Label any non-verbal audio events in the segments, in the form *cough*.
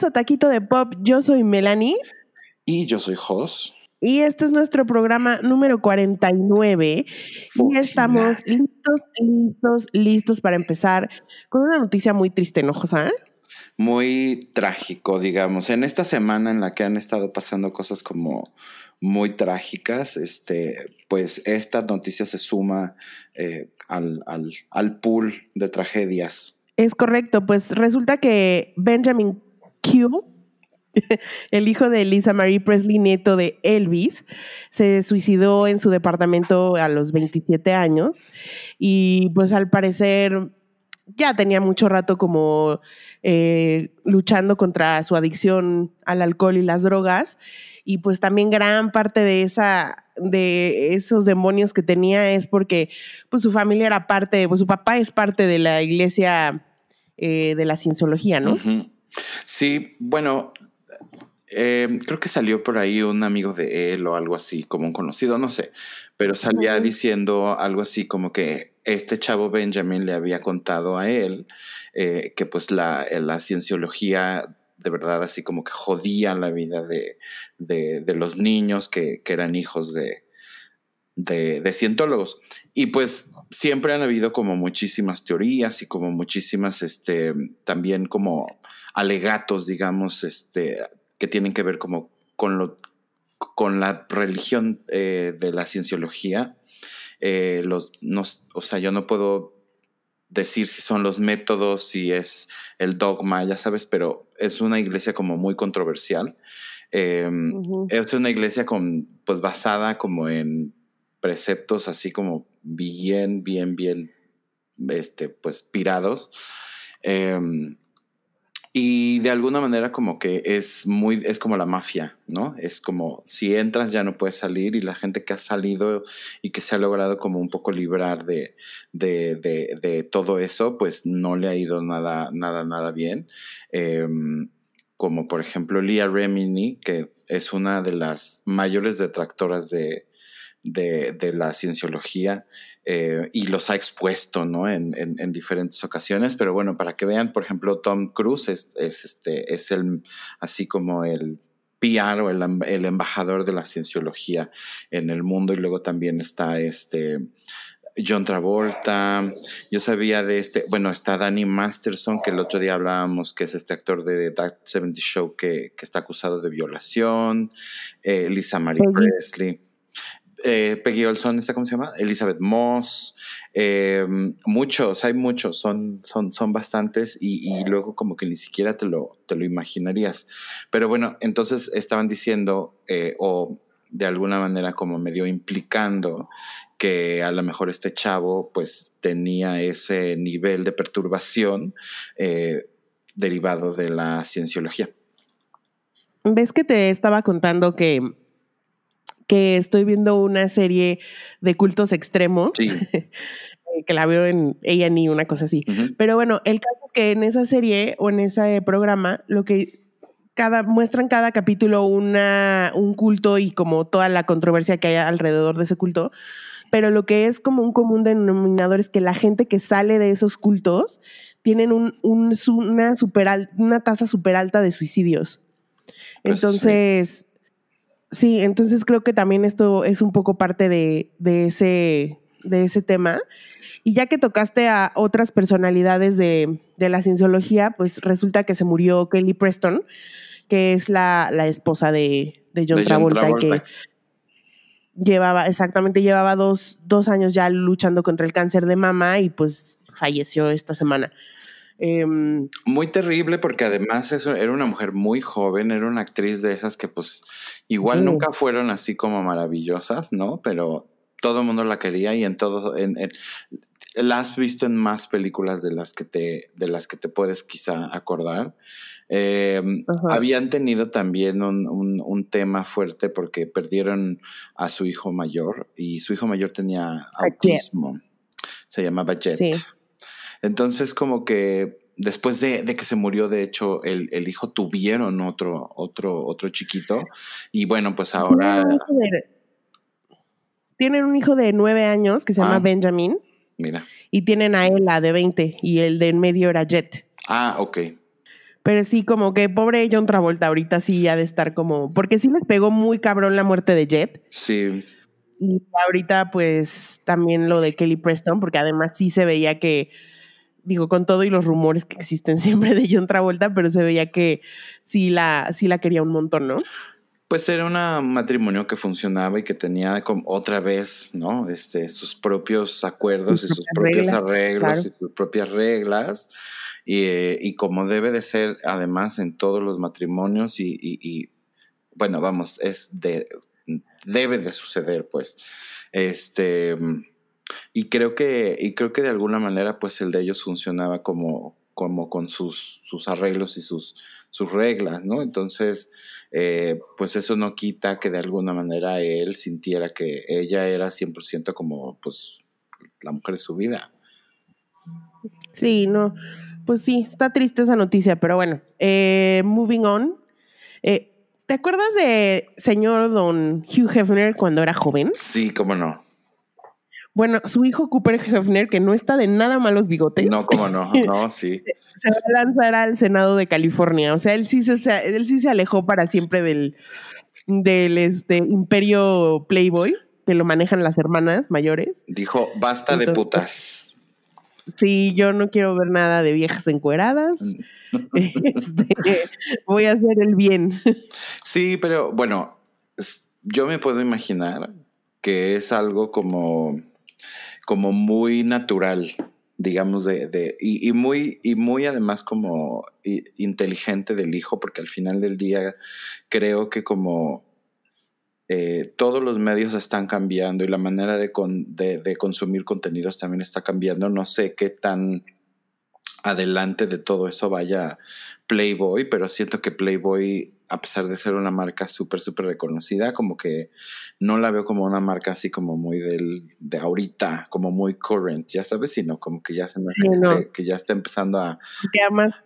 Bienvenidos a Taquito de Pop. Yo soy Melanie. Y yo soy Jos. Y este es nuestro programa número 49. Y estamos listos, listos, listos para empezar con una noticia muy triste, ¿no, José? Muy trágico, digamos. En esta semana en la que han estado pasando cosas como muy trágicas, este, pues esta noticia se suma eh, al, al, al pool de tragedias. Es correcto, pues resulta que Benjamin Q, el hijo de Lisa Marie Presley, nieto de Elvis, se suicidó en su departamento a los 27 años y pues al parecer ya tenía mucho rato como eh, luchando contra su adicción al alcohol y las drogas y pues también gran parte de esa de esos demonios que tenía es porque pues su familia era parte, pues su papá es parte de la iglesia eh, de la cienciología, ¿no? Sí, bueno, eh, creo que salió por ahí un amigo de él o algo así, como un conocido, no sé, pero salía diciendo algo así como que este chavo Benjamin le había contado a él eh, que pues la, la cienciología de verdad así como que jodía la vida de, de, los niños que, que eran hijos de, de, de, cientólogos. Y pues siempre han habido como muchísimas teorías y como muchísimas, este, también como alegatos, digamos, este, que tienen que ver como con lo, con la religión eh, de la cienciología. Eh, los, o sea, yo no puedo decir si son los métodos, si es el dogma, ya sabes, pero es una iglesia como muy controversial. Em, es una iglesia con, pues basada como en preceptos así como bien, bien, bien, este, pues, pirados. Em, y de alguna manera como que es muy, es como la mafia, ¿no? Es como si entras ya no puedes salir y la gente que ha salido y que se ha logrado como un poco librar de, de, de, todo eso, pues no le ha ido nada, nada, nada bien. Em, como por ejemplo Leah Remini, que es una de las mayores detractoras de, de, la cienciología eh, y los ha expuesto ¿no? en, en, diferentes ocasiones. Pero bueno, para que vean, por ejemplo, Tom Cruise es, es, este, es el, así como el PR o el, el, embajador de la cienciología en el mundo y luego también está este... John Travolta, yo sabía de este, bueno, está Danny Masterson, que el otro día hablábamos, que es este actor de That 70 Show que, que está acusado de violación, eh, Lisa Marie Presley eh, Peggy Olson, ¿está cómo se llama? Elizabeth Moss, eh, muchos, hay muchos, son, son, son bastantes y, luego como que ni siquiera te lo, te lo imaginarías. Pero bueno, entonces estaban diciendo, eh, o de alguna manera como medio implicando que a lo mejor este chavo pues tenía ese nivel de perturbación derivado de la cienciología. ¿Ves que te estaba contando que que estoy viendo una serie de cultos extremos. *laughs* que la veo en A&E, una cosa así. Pero bueno, el caso es que en esa serie o en ese programa, lo que cada, muestran cada capítulo una, un culto y como toda la controversia que hay alrededor de ese culto. Pero lo que es como un común denominador es que la gente que sale de esos cultos tienen un, una, super una tasa súper alta de suicidios. Pues Entonces, Sí, entonces creo que también esto es un poco parte de, ese, de ese tema. Y ya que tocaste a otras personalidades de, la cienciología, pues resulta que se murió Kelly Preston, que es la, esposa de, John, Travolta, que llevaba, exactamente, llevaba dos, dos años ya luchando contra el cáncer de mama y pues falleció esta semana. Em, muy terrible porque además eso, era una mujer muy joven, era una actriz de esas que pues igual nunca fueron así como maravillosas, ¿no? Pero todo el mundo la quería y en todo, en, la has visto en más películas de las que te, de las que te puedes quizá acordar. Em, habían tenido también un, un, tema fuerte porque perdieron a su hijo mayor y su hijo mayor tenía autismo. Se llamaba Jet. Sí. Entonces, como que después de, que se murió, de hecho, el, hijo tuvieron otro, otro, otro chiquito. Y bueno, pues ahora. Tienen un hijo de nueve años que se llama ah. Benjamin. Mira. Y tienen a Ella de 20 y el de en medio era Jet. Ah, ok. Pero sí, como que pobre John Travolta ahorita sí ha de estar como, porque sí les pegó muy cabrón la muerte de Jet. Sí. Y ahorita pues también lo de Kelly Preston, porque además sí se veía que, digo, con todo y los rumores que existen *laughs* siempre de John Travolta, pero se veía que sí la, sí la quería un montón, ¿no? Pues era un matrimonio que funcionaba y que tenía como otra vez, ¿no? Este, sus propios acuerdos y sus propios arreglos y sus propias reglas. Eh, y, como debe de ser, además, en todos los matrimonios y, bueno, vamos, es de, debe de suceder, pues. Este, y creo que, y creo que de alguna manera, pues el de ellos funcionaba como, como con sus, sus arreglos y sus, sus reglas, ¿no? Entonces, eh, pues eso no quita que de alguna manera él sintiera que ella era 100% como, pues, la mujer de su vida. Sí, no, pues sí, está triste esa noticia, pero bueno, eh, moving on. Eh, ¿Te acuerdas de señor don Hugh Hefner cuando era joven? Sí, cómo no. Bueno, su hijo Cooper Hefner, que no está de nada malos bigotes. No, cómo no, *laughs* no, sí. se va a lanzar al Senado de California. O sea, él sí se, él sí se alejó para siempre del, del este, imperio Playboy, que lo manejan las hermanas mayores. Dijo, basta de putas. Sí, yo no quiero ver nada de viejas encueradas. Mm. *laughs* Este, voy a hacer el bien. Sí, pero bueno, yo me puedo imaginar que es algo como como muy natural, digamos, de, de y, muy, y muy además como inteligente del hijo, porque al final del día creo que como eh, todos los medios están cambiando y la manera de, de, consumir contenidos también está cambiando, no sé qué tan adelante de todo eso vaya Playboy, pero siento que Playboy a pesar de ser una marca súper, súper reconocida, como que no la veo como una marca así como muy del, de ahorita, como muy current, ya sabes, sino como que ya se me que ya está empezando a,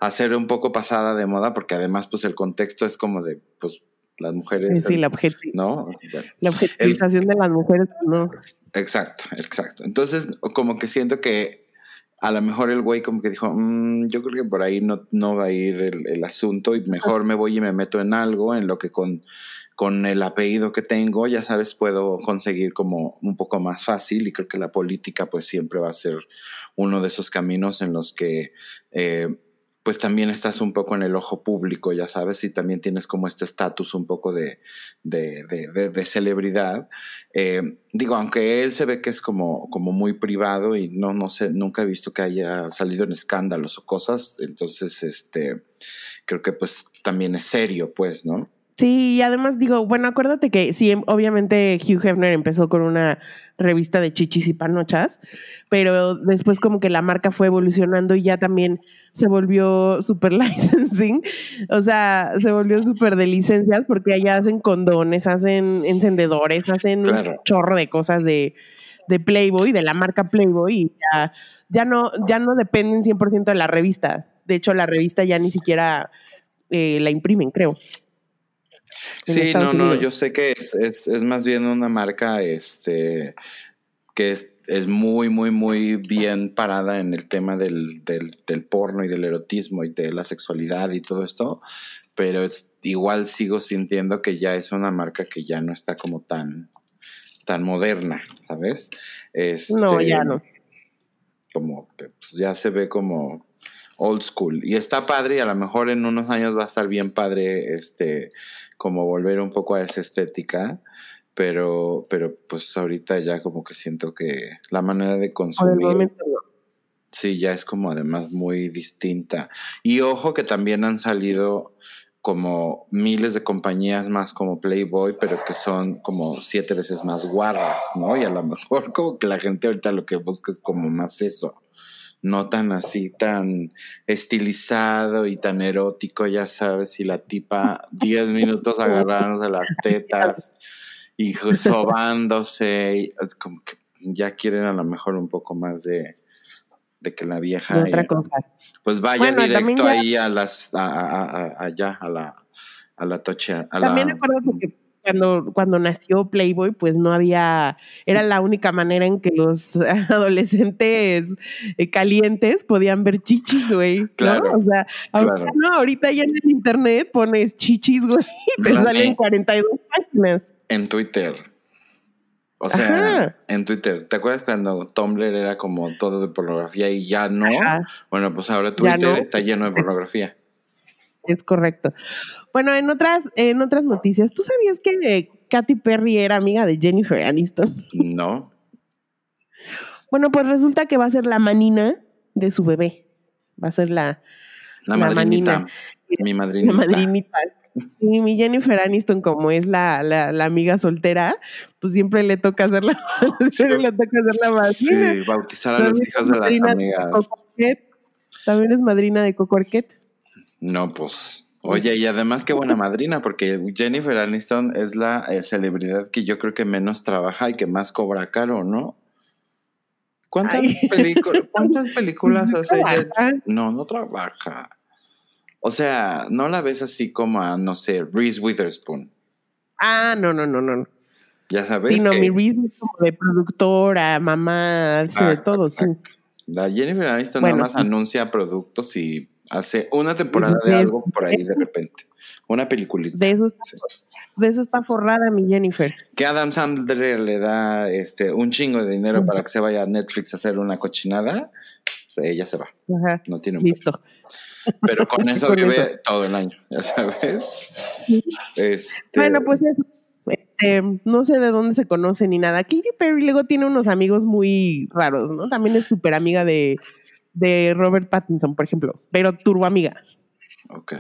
a ser un poco pasada de moda, porque además, pues el contexto es como de, pues, las mujeres. Sí, la, ¿no? la objetivización de las mujeres, no. Exacto, exacto. Entonces, como que siento que a lo mejor el güey como que dijo, mm, yo creo que por ahí no, no va a ir el, asunto y mejor me voy y me meto en algo en lo que con, con el apellido que tengo, ya sabes, puedo conseguir como un poco más fácil y creo que la política pues siempre va a ser uno de esos caminos en los que eh, pues también estás un poco en el ojo público, ya sabes, y también tienes como este estatus un poco de, de, de, celebridad. Eh, digo, aunque él se ve que es como, como muy privado y no, no sé, nunca he visto que haya salido en escándalos o cosas, entonces, este, creo que pues también es serio, pues, ¿no? Sí, y además digo, bueno, acuérdate que sí, obviamente Hugh Hefner empezó con una revista de chichis y panochas, pero después como que la marca fue evolucionando y ya también se volvió super *laughs* licensing, o sea, se volvió súper de licencias porque allá hacen condones, hacen encendedores, hacen un chorro de cosas de, de Playboy, de la marca Playboy y ya, ya no, ya no dependen 100% de la revista. De hecho, la revista ya ni siquiera eh, la imprimen, creo. Sí, no, no, yo sé que es, es, es, más bien una marca este, que es, es, muy, muy, muy bien parada en el tema del, del, del, porno y del erotismo y de la sexualidad y todo esto, pero es, igual sigo sintiendo que ya es una marca que ya no está como tan, tan moderna, ¿sabes? no, ya este, no. Como pues, ya se ve como old school. Y está padre y a lo mejor en unos años va a estar bien padre este como volver un poco a esa estética, pero, pero pues ahorita ya como que siento que la manera de consumir... Sí, ya es como además muy distinta. Y ojo que también han salido como miles de compañías más como Playboy, pero que son como siete veces más guarras, ¿no? Y a lo mejor como que la gente ahorita lo que busca es como más eso no tan así, tan estilizado y tan erótico, ya sabes, y la tipa *laughs* 10 minutos agarrándose las *laughs* tetas y *laughs* sobándose, y como que ya quieren a lo mejor un poco más de, de que la vieja otra cosa. pues vaya directo ahí a las a, allá a la a la tocha también acuérdate que cuando, cuando nació Playboy, pues no había, era la única manera en que los *laughs* adolescentes eh, calientes podían ver chichis, güey. Claro. O sea, ahorita, no, ahorita ya en el internet pones chichis, güey, y te salen 42 páginas. En Twitter. O sea, en Twitter, ¿te acuerdas cuando Tumblr era como todo de pornografía y ya no? Bueno, pues ahora Twitter está lleno de pornografía. Es correcto. Bueno, en otras, en otras noticias, ¿tú sabías que Katy Perry era amiga de Jennifer Aniston? No. Bueno, pues resulta que va a ser la manina de su bebé. Va a ser la, la, madrinita. Mi madrinita. La madrinita. Y mi Jennifer Aniston, como es la, la, amiga soltera, pues siempre le toca hacer la, *laughs* siempre le toca hacer la madrina. Sí, bautizar a los hijos de las amigas. También es madrina de Coco Arquette. No, pues Oye, y además qué buena madrina, porque Jennifer Aniston es la eh, celebridad que yo creo que menos trabaja y que más cobra caro, ¿no? ¿Cuántas, *laughs* ¿cuántas películas hace ella? No, no trabaja. O sea, no la ves así como a, no sé, Reese Witherspoon. Ah, no, no, no, no. Ya sabes. Sí, no, mi Reese es como de productora, mamá, de todo, sí. La Jennifer Aniston nada más anuncia productos y Hace una temporada de, algo por ahí de repente. Una peliculita. De eso, está, de eso está forrada mi Jennifer. Que Adam Sandler le da este un chingo de dinero para que se vaya a Netflix a hacer una cochinada. Pues ella se va. No tiene un Listo. Pero con *laughs* eso vive todo el año, ya sabes. Este, bueno, pues eso. Este, no sé de dónde se conoce ni nada. Katy Perry luego tiene unos amigos muy raros, ¿no? También es súper amiga de de Robert Pattinson, por ejemplo, pero turbo amiga. Ok.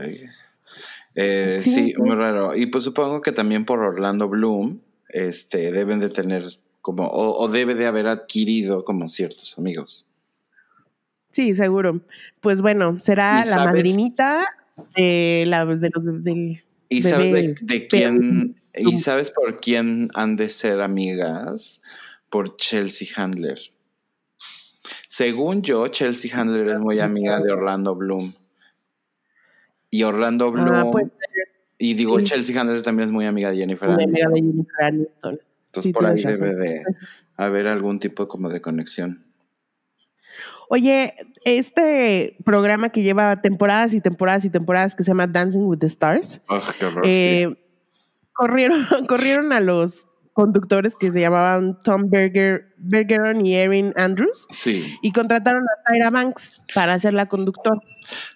Eh, sí, muy raro. Y pues supongo que también por Orlando Bloom, este, deben de tener como, o, debe de haber adquirido como ciertos amigos. Sí, seguro. Pues bueno, será la madrinita de, la, de los del. ¿Y sabes de, quién? ¿Y sabes por quién han de ser amigas? Por Chelsea Handler. Según yo, Chelsea Handler es muy amiga de Orlando Bloom. Y Orlando ah, Bloom. y digo, Chelsea Handler también es muy amiga de Jennifer Aniston. Entonces por ahí debe de haber algún tipo como de conexión. Oye, este programa que lleva temporadas y temporadas y temporadas que se llama Dancing with the Stars. eh, corrieron, *laughs* corrieron a los conductores que se llamaban Tom Berger, Bergeron y Erin Andrews. Sí. Y contrataron a Tyra Banks para ser la conductor.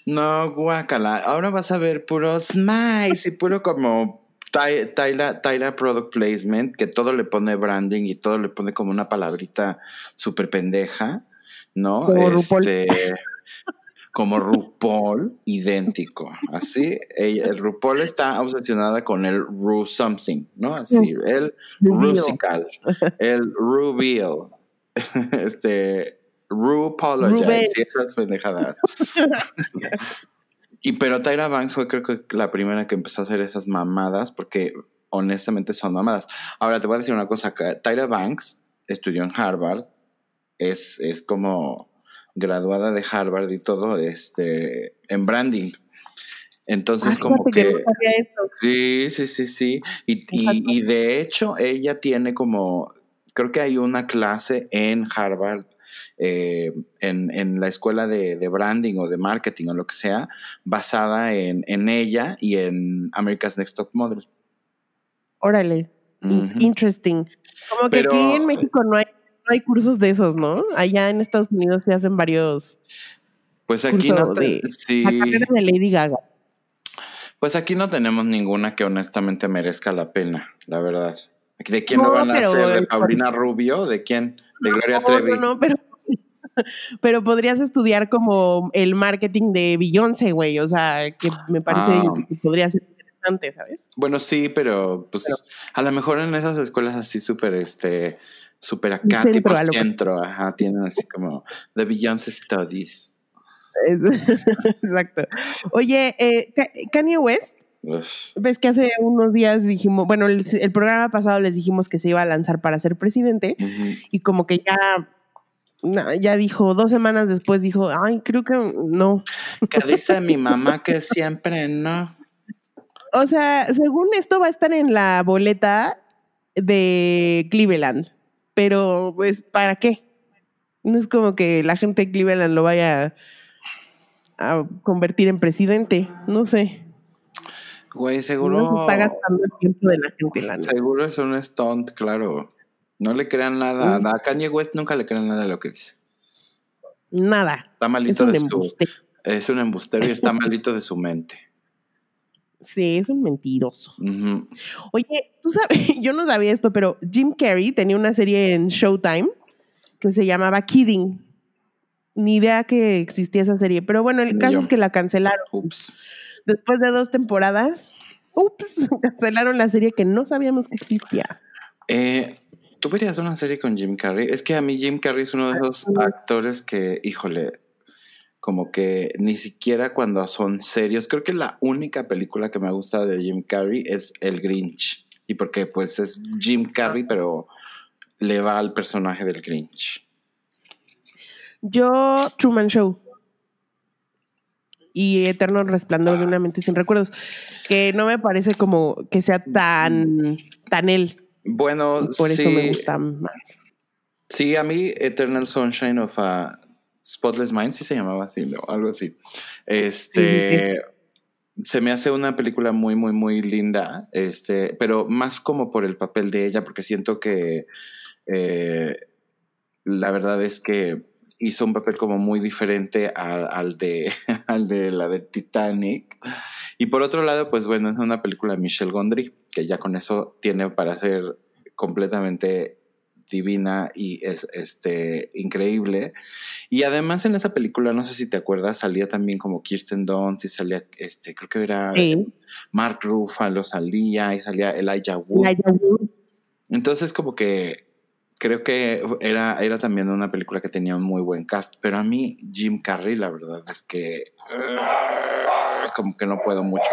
No, guacala. Ahora vas a ver puro smiles y puro como Tyra, Tyra Product Placement, que todo le pone branding y todo le pone como una palabrita súper pendeja, ¿no? este, como RuPaul, idéntico. Así, el RuPaul está obsesionada con el Ru something, ¿no? Así, el Rusical, el Rubiel, *laughs* este, Rupologize, y esas pendejadas. y pero Tyra Banks fue creo que la primera que empezó a hacer esas mamadas, porque honestamente son mamadas. Ahora te voy a decir una cosa, Tyra Banks estudió en Harvard, es, es como graduada de Harvard y todo, este, en branding. Entonces, como que... sí, sí, sí, sí. Y, y, de hecho, ella tiene como, creo que hay una clase en Harvard, eh, en, en, la escuela de, de, branding o de marketing o lo que sea, basada en, en ella y en America's Next Top Model. Órale, interesting. Como que aquí en México no hay hay cursos de esos, ¿no? Allá en Estados Unidos se hacen varios. Pues aquí no. De, sí. La carrera de Lady Gaga. Pues aquí no tenemos ninguna que honestamente merezca la pena, la verdad. ¿De quién lo van a hacer? ¿De Paulina Rubio? ¿De quién? ¿De Gloria Trevi? No, no, pero, *laughs* pero podrías estudiar como el marketing de Beyoncé, güey. O sea, que me parece ah. que podría ser ¿sabes? Bueno, sí, pero pues a lo mejor en esas escuelas así súper, este, súper acá, tipo centro, ajá, tienen así como The Beyoncé Studies. *laughs* Exacto. Oye, eh, Kanye West, ves que hace unos días dijimos, bueno, el, programa pasado les dijimos que se iba a lanzar para ser presidente y como que ya ya dijo, dos semanas después dijo, ay, creo que no. Que dice mi mamá que siempre no. O sea, según esto va a estar en la boleta de Cleveland, pero pues ¿para qué? No es como que la gente de Cleveland lo vaya a convertir en presidente, no sé. Güey, seguro. No está gastando el tiempo de la gente. La seguro es un stunt, claro. No le crean nada. A Kanye West nunca le crean nada de lo que dice. Nada. Está malito de su. Es un embustero y está malito de su mente. Sí, es un mentiroso. Oye, tú sabes, *laughs* yo no sabía esto, pero Jim Carrey tenía una serie en Showtime que se llamaba Kidding. Ni idea que existía esa serie, pero bueno, el caso es que la cancelaron. Ups. Después de dos temporadas, ups, *laughs* cancelaron la serie que no sabíamos que existía. Eh, ¿Tú verías una serie con Jim Carrey? Es que a mí Jim Carrey es uno de esos actores que, híjole, como que ni siquiera cuando son serios, creo que la única película que me gusta de Jim Carrey es El Grinch. Y porque pues es Jim Carrey, pero le va al personaje del Grinch. Yo, Truman Show. Y Eterno Resplandor de una mente sin recuerdos. Que no me parece como que sea tan, tan él. Bueno, por eso me gusta más. Sí, a mí Eternal Sunshine of a Spotless Mind, sí se llamaba así, ¿no? algo así. Este. Se me hace una película muy, muy, muy linda, este, pero más como por el papel de ella, porque siento que eh, la verdad es que hizo un papel como muy diferente al, de, *laughs* al de la de Titanic. Y por otro lado, pues bueno, es una película de Michelle Gondry, que ya con eso tiene para ser completamente divina y es este increíble. Y además en esa película, no sé si te acuerdas, salía también como Kirsten Dunst y salía este, creo que era Mark Ruffalo salía y salía Elijah Wood. Entonces como que creo que era, era también una película que tenía un muy buen cast, pero a mí Jim Carrey la verdad es que como que no puedo mucho.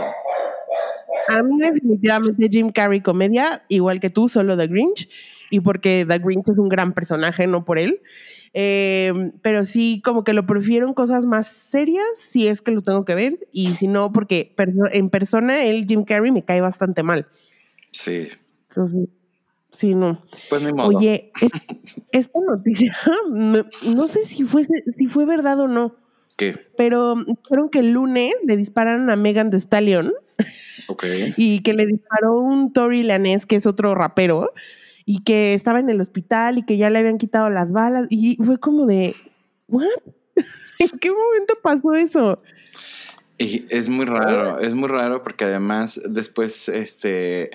A mí definitivamente Jim Carrey comedia, igual que tú, solo The Grinch y porque The Grinch es un gran personaje, no por él. Em, pero sí, como que lo prefiero en cosas más serias, si es que lo tengo que ver, y si no, porque en persona el Jim Carrey me cae bastante mal. Sí. Entonces, sí, no. Pues mi modo. Oye, *laughs* esta noticia, no sé si fue, si fue verdad o no. ¿Qué? Pero fueron que el lunes le dispararon a Megan Thee Stallion. Ok. *laughs* Y que le disparó un Tory Lanez, que es otro rapero y que estaba en el hospital y que ya le habían quitado las balas y fue como de, ¿what? *laughs* ¿En qué momento pasó eso? Y es muy raro, es muy raro porque además después este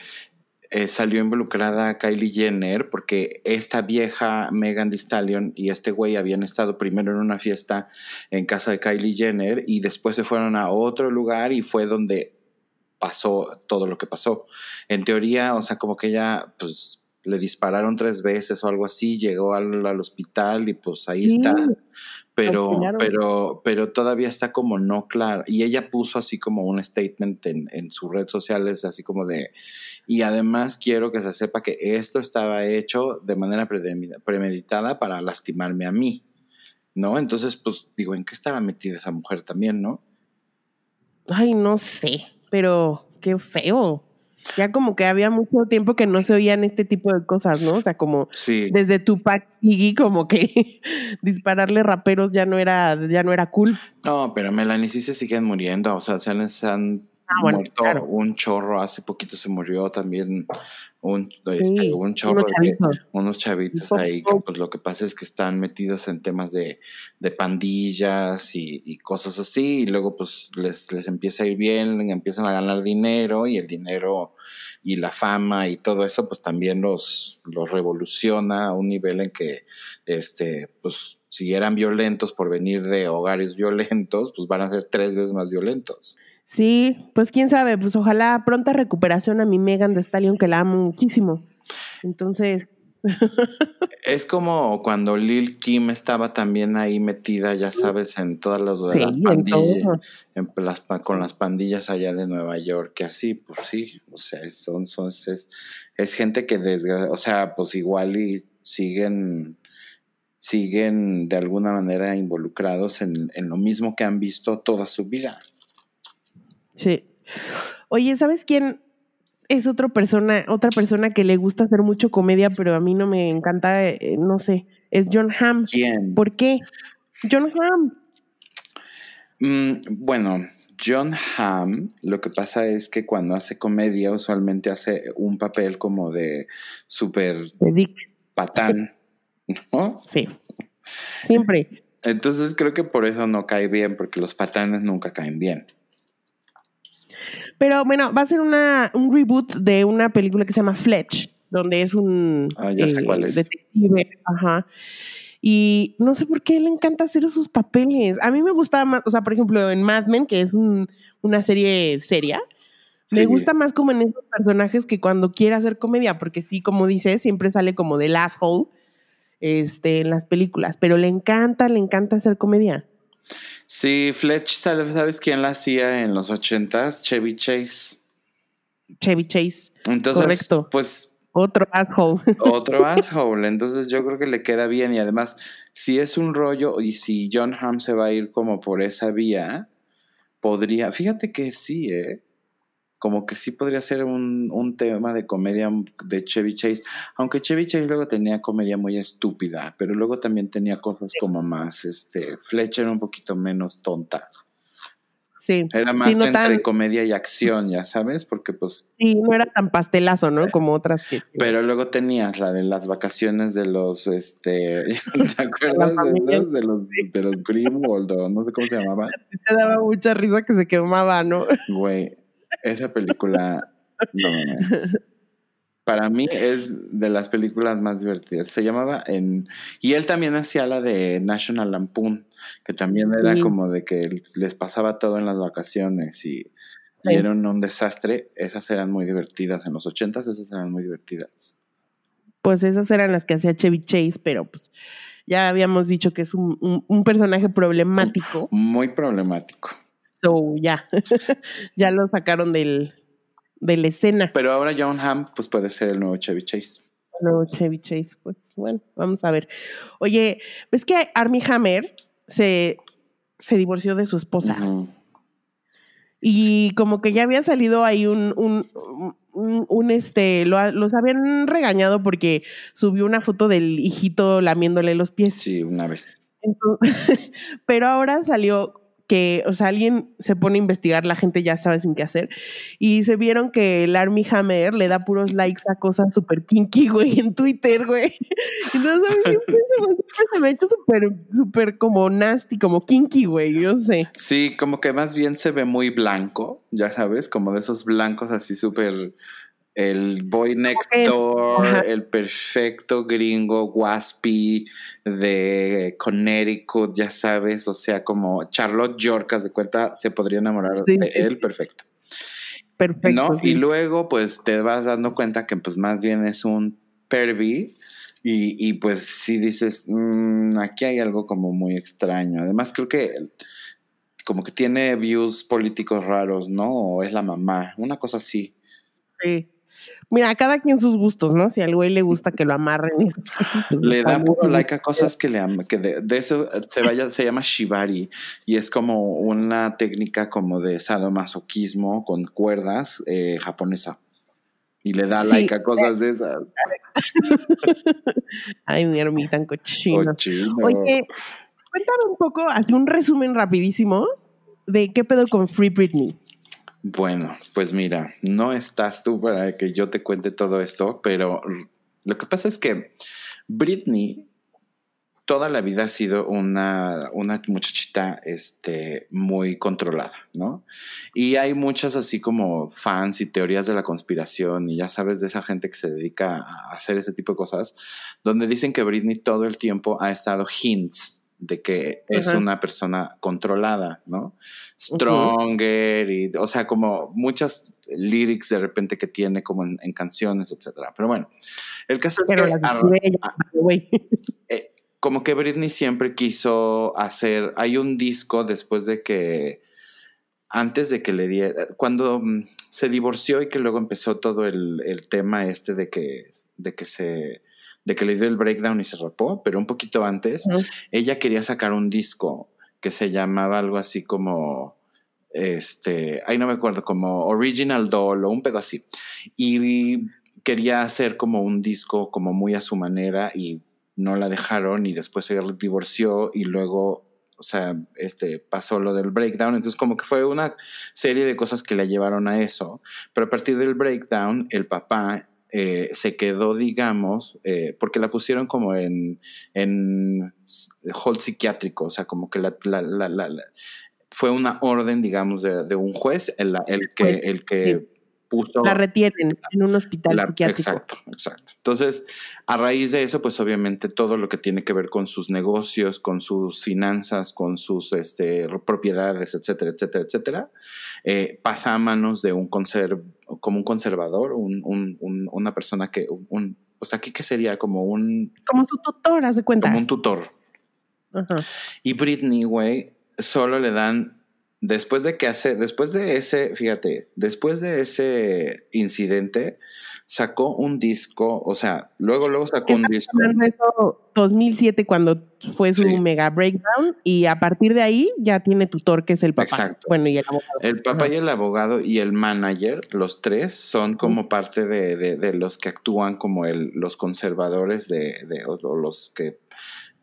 eh, salió involucrada Kylie Jenner porque esta vieja Megan Thee Stallion y este güey habían estado primero en una fiesta en casa de Kylie Jenner y después se fueron a otro lugar y fue donde pasó todo lo que pasó. En teoría, o sea, como que ella pues le dispararon tres veces o algo así, llegó al, hospital y pues ahí está. Pero, pero, pero todavía está como no claro. Y ella puso así como un statement en, en sus redes sociales, así como de, y además quiero que se sepa que esto estaba hecho de manera premeditada para lastimarme a mí. ¿No? Entonces, pues digo, ¿en qué estaba metida esa mujer también, no? Ay, no sé, pero qué feo. Ya como que había mucho tiempo que no se oían este tipo de cosas, ¿no? O sea, como desde Tupac y como que *laughs* dispararle raperos ya no era, ya no era cool. No, pero Melanie sí se siguen muriendo, o sea, se han Ah, muerto un chorro, hace poquito se murió también un, este, un chorro, unos chavitos, ahí que pues lo que pasa es que están metidos en temas de, de pandillas y, cosas así, y luego pues les, les empieza a ir bien, empiezan a ganar dinero y el dinero y la fama y todo eso pues también los, los revoluciona a un nivel en que este pues si eran violentos por venir de hogares violentos, pues van a ser tres veces más violentos. Sí, pues quién sabe, pues ojalá pronta recuperación a mi Megan de Stallion, que la amo muchísimo. Entonces. *laughs* es como cuando Lil Kim estaba también ahí metida, ya sabes, en todas las, pandillas, con las pandillas allá de Nueva York, que así, pues sí, o sea, son, son es, es gente que desgracia, o sea, pues igual y siguen siguen de alguna manera involucrados en, en lo mismo que han visto toda su vida. Sí. Oye, ¿sabes quién es otra persona, otra persona que le gusta hacer mucho comedia, pero a mí no me encanta, eh, no sé, es John Hamm. ¿Quién? ¿Por qué? John Hamm. Mm, bueno, John Hamm, lo que pasa es que cuando hace comedia usualmente hace un papel como de súper patán, ¿no? Sí. Siempre. Entonces creo que por eso no cae bien, porque los patanes nunca caen bien. Pero bueno, va a ser una, un reboot de una película que se llama Fletch, donde es un ah, ya sé cuál es. detective. Ajá. Y no sé por qué le encanta hacer esos papeles. A mí me gusta más, o sea, por ejemplo, en Mad Men, que es una serie seria, me gusta más como en esos personajes que cuando quiere hacer comedia, porque sí, como dice, siempre sale como del asshole este, en las películas, pero le encanta, le encanta hacer comedia. Sí, Fletch, ¿sabes quién la hacía en los ochentas? Chevy Chase. Chevy Chase. Entonces, Correcto. pues otro asshole. *laughs* Otro asshole. Entonces yo creo que le queda bien. Y además, si es un rollo y si John Hamm se va a ir como por esa vía, podría. Fíjate que sí, ¿eh? Como que sí podría ser un, un tema de comedia de Chevy Chase. Aunque Chevy Chase luego tenía comedia muy estúpida, pero luego también tenía cosas como más, este, Fletcher un poquito menos tonta. Era más entre comedia y acción, ya sabes, porque pues... Sí, no era tan pastelazo, ¿no? Como otras que... Pero luego tenías la de las vacaciones de los, este... *laughs* ¿Te acuerdas de? De los, de los Grimwald o no sé cómo se llamaba. *laughs* Te daba mucha risa que se quemaba, ¿no? Güey, esa película... No para mí es de las películas más divertidas. Se llamaba en... Y él también hacía la de National Lampoon, que también era como de que les pasaba todo en las vacaciones y, era un, desastre. Esas eran muy divertidas. En los ochentas esas eran muy divertidas. Pues esas eran las que hacía Chevy Chase, pero pues ya habíamos dicho que es un, un personaje problemático. Muy problemático. So, ya, *laughs* ya lo sacaron del, de la escena. Pero ahora John Hamm, pues puede ser el nuevo Chevy Chase. El nuevo Chevy Chase, pues bueno, vamos a ver. Oye, ¿ves que Army Hammer se, se divorció de su esposa? Y como que ya había salido ahí un, un, un, este, los habían regañado porque subió una foto del hijito lamiéndole los pies. Sí, una vez. *laughs* pero ahora salió que, o sea, alguien se pone a investigar, la gente ya sabe sin qué hacer, y se vieron que el Army Hammer le da puros likes a cosas súper kinky, güey, en Twitter, güey. Entonces, a mí siempre, se me ha hecho súper, súper como nasty, como kinky, güey, yo sé. Sí, como que más bien se ve muy blanco, ya sabes, como de esos blancos así súper el boy next door, el perfecto gringo waspy de Connecticut, ya sabes, o sea, como Charlotte York, de cuenta, se podría enamorar de él, perfecto. Perfecto. ¿No? Y luego, pues te vas dando cuenta que, pues, más bien es un pervy. Y, y pues si dices, mm, aquí hay algo como muy extraño. Además, creo que como que tiene views políticos raros, ¿no? O es la mamá, una cosa así. Sí. Mira, cada quien sus gustos, ¿no? Si al güey le gusta que lo amarren. Pues, *laughs* le da puro like a cosas que le aman, que de, eso se vaya, se llama shibari y es como una técnica como de sadomasoquismo con cuerdas eh, japonesa. Y le da like a cosas de esas. *laughs* Ay, mi ermita tan cochino. cochino. Oye, cuéntame un poco, así un resumen rapidísimo de qué pedo con Free Britney. Bueno, pues mira, no estás tú para que yo te cuente todo esto, pero lo que pasa es que Britney toda la vida ha sido una, una muchachita este, muy controlada, ¿no? Y hay muchas así como fans y teorías de la conspiración y ya sabes de esa gente que se dedica a hacer ese tipo de cosas, donde dicen que Britney todo el tiempo ha estado hints de que es una persona controlada, ¿no? Stronger, y, o sea, como muchas lyrics de repente que tiene como en, canciones, etcétera. Pero bueno, el caso es que... *laughs* Eh, como que Britney siempre quiso hacer, hay un disco después de que, antes de que le diera, cuando mm, se divorció y que luego empezó todo el, el tema este de que, de que se de que le dio el breakdown y se rapó, pero un poquito antes, ella quería sacar un disco que se llamaba algo así como este, ahí no me acuerdo, como Original Doll o un pedo así. Y quería hacer como un disco como muy a su manera y no la dejaron y después se divorció y luego, o sea, este, pasó lo del breakdown. Entonces como que fue una serie de cosas que la llevaron a eso. Pero a partir del breakdown, el papá eh, se quedó, digamos, eh, porque la pusieron como en, en hold psiquiátrico, o sea, como que la, fue una orden, digamos, de, un juez, el, el que, el que la retienen en un hospital psiquiátrico. Exacto, exacto. Entonces, a raíz de eso, pues obviamente todo lo que tiene que ver con sus negocios, con sus finanzas, con sus este, propiedades, etcétera, etcétera, etcétera, eh, pasa a manos de un conserv como un conservador, un, un, una persona que, un, o sea, ¿qué, sería? Como un... Como tu tutor, haz de cuenta. Como un tutor. Ajá. Y Britney, güey, solo le dan después de que hace, después de ese, fíjate, después de ese incidente, sacó un disco, o sea, luego, luego sacó un disco. Eso 2007 cuando fue su mega breakdown y a partir de ahí ya tiene tutor que es el papá. Exacto. Bueno, y el abogado. El papá y el abogado y el manager, los tres son como parte de, de, los que actúan como el, los conservadores de, de o los que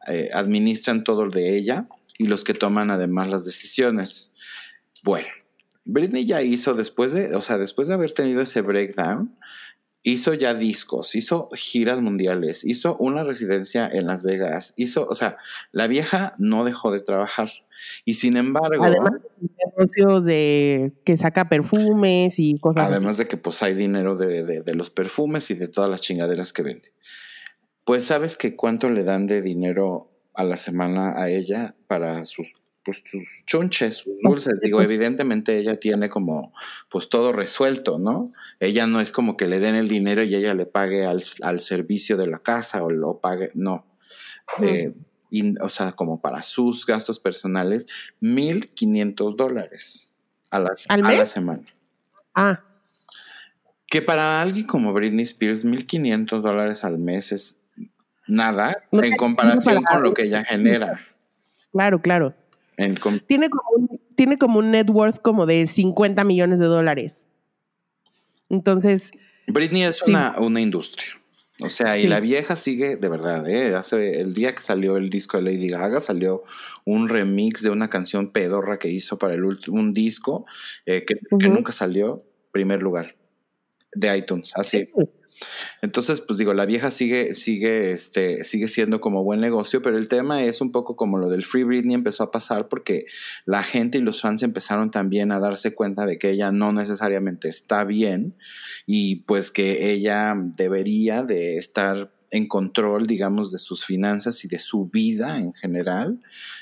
eh, administran todo de ella y los que toman además las decisiones. Bueno, Britney ya hizo después de, o sea, después de haber tenido ese breakdown, hizo ya discos, hizo giras mundiales, hizo una residencia en Las Vegas, hizo, o sea, la vieja no dejó de trabajar. Y sin embargo. Además de negocios de que saca perfumes y cosas Además de que pues hay dinero de, de, los perfumes y de todas las chingaderas que vende. Pues sabes que cuánto le dan de dinero a la semana a ella para sus pues sus chunches, sus dulces. Digo, evidentemente ella tiene como pues todo resuelto, ¿no? Ella no es como que le den el dinero y ella le pague al, servicio de la casa o lo pague, no. Eh, o sea, como para sus gastos personales, 1.500 dólares a, las, a la semana. Ah. Que para alguien como Britney Spears, 1.500 dólares al mes es nada en comparación con lo que ella genera. Claro, claro tiene, como un, tiene como un net worth como de 50 millones de dólares. Entonces. Britney es una, una, industria. O sea, y la vieja sigue de verdad, ¿eh? Hace el día que salió el disco de Lady Gaga, salió un remix de una canción pedorra que hizo para el último, un disco eh, que, que, nunca salió, primer lugar, de iTunes. Así. Entonces, pues digo, la vieja sigue, sigue, este, sigue siendo como buen negocio, pero el tema es un poco como lo del Free Britney empezó a pasar porque la gente y los fans empezaron también a darse cuenta de que ella no necesariamente está bien y pues que ella debería de estar en control, digamos, de sus finanzas y de su vida en general,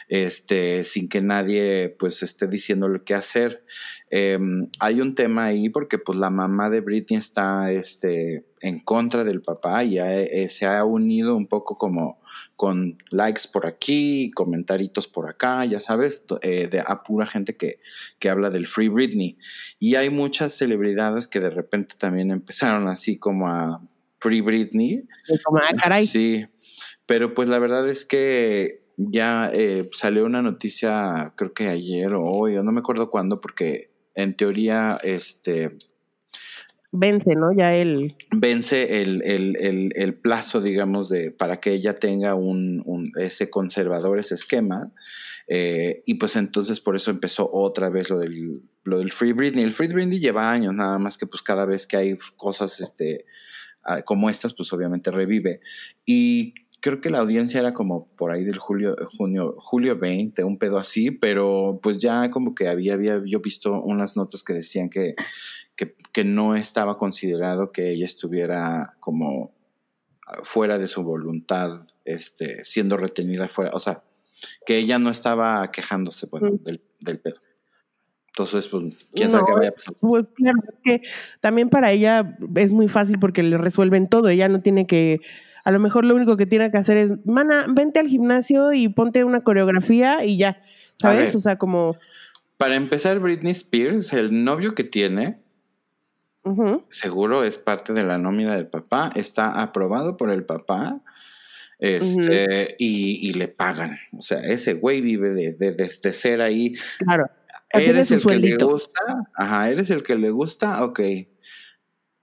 este, sin que nadie pues esté diciéndole qué hacer. Em, hay un tema ahí porque pues la mamá de Britney está este, en contra del papá y eh, se ha unido un poco como con likes por aquí, comentaritos por acá, ya sabes, eh, de a pura gente que, que habla del Free Britney. Y hay muchas celebridades que de repente también empezaron así como a Free Britney. Ah, sí, pero pues la verdad es que ya eh, salió una noticia, creo que ayer o hoy, o no me acuerdo cuándo, porque en teoría, este... Vence, ¿no? Ya el... Vence el, el, el, plazo, digamos, de, para que ella tenga un, un ese conservador, ese esquema. Eh, y pues entonces por eso empezó otra vez lo del, lo del Free Britney. El Free Britney lleva años, nada más que pues cada vez que hay cosas este, como estas, pues obviamente revive. Y creo que la audiencia era como por ahí del julio, junio, julio 20, un pedo así, pero pues ya como que había, había yo visto unas notas que decían que, que, no estaba considerado que ella estuviera como fuera de su voluntad, este, siendo retenida fuera, o sea, que ella no estaba quejándose bueno, mm. del, del pedo. Entonces, pues, quién sabe qué vaya a pasar. Pues claro, es que también para ella es muy fácil porque le resuelven todo. Ella no tiene que a lo mejor lo único que tiene que hacer es, mana, vente al gimnasio y ponte una coreografía y ya, ¿sabes? O sea, como... Para empezar, Britney Spears, el novio que tiene, seguro es parte de la nómina del papá, está aprobado por el papá. Este, y, le pagan. O sea, ese güey vive de, de, de, ser ahí. Claro ¿Eres el que le gusta? Ajá, ¿eres el que le gusta? Ok.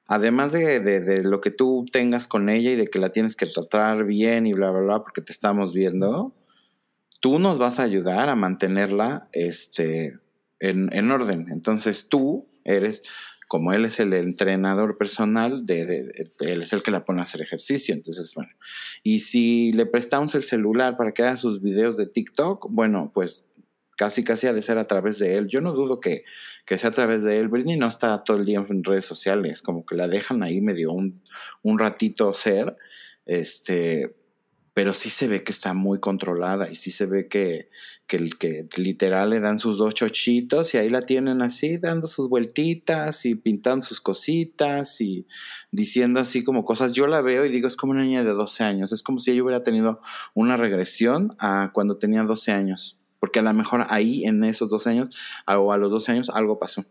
Además de, de, lo que tú tengas con ella y de que la tienes que tratar bien y bla, bla, bla, porque te estamos viendo, tú nos vas a ayudar a mantenerla este, en, en orden. Entonces tú eres como él es el entrenador personal, de, él es el que la pone a hacer ejercicio. Entonces, bueno, y si le prestamos el celular para que haga sus videos de TikTok, bueno, pues casi casi ha de ser a través de él. Yo no dudo que, que sea a través de él. Britney no está todo el día en redes sociales, como que la dejan ahí medio un, un ratito ser. Este, pero sí se ve que está muy controlada y sí se ve que, que, que literal le dan sus dos chochitos y ahí la tienen así, dando sus vueltitas y pintando sus cositas y diciendo así como cosas. Yo la veo y digo, es como una niña de 12 años, es como si ella hubiera tenido una regresión a cuando tenía 12 años, porque a lo mejor ahí en esos 12 años o a los 12 años algo pasó.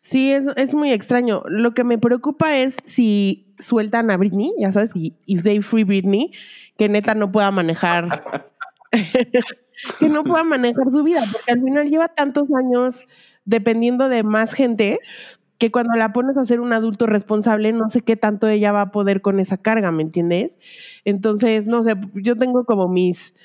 Sí, es, es muy extraño. Lo que me preocupa es si sueltan a Britney, ya sabes, y if they free Britney, que neta no pueda manejar, *laughs* que no pueda manejar su vida, porque al final lleva tantos años dependiendo de más gente que cuando la pones a ser un adulto responsable, no sé qué tanto ella va a poder con esa carga, ¿me entiendes? Entonces, no sé, yo tengo como mis...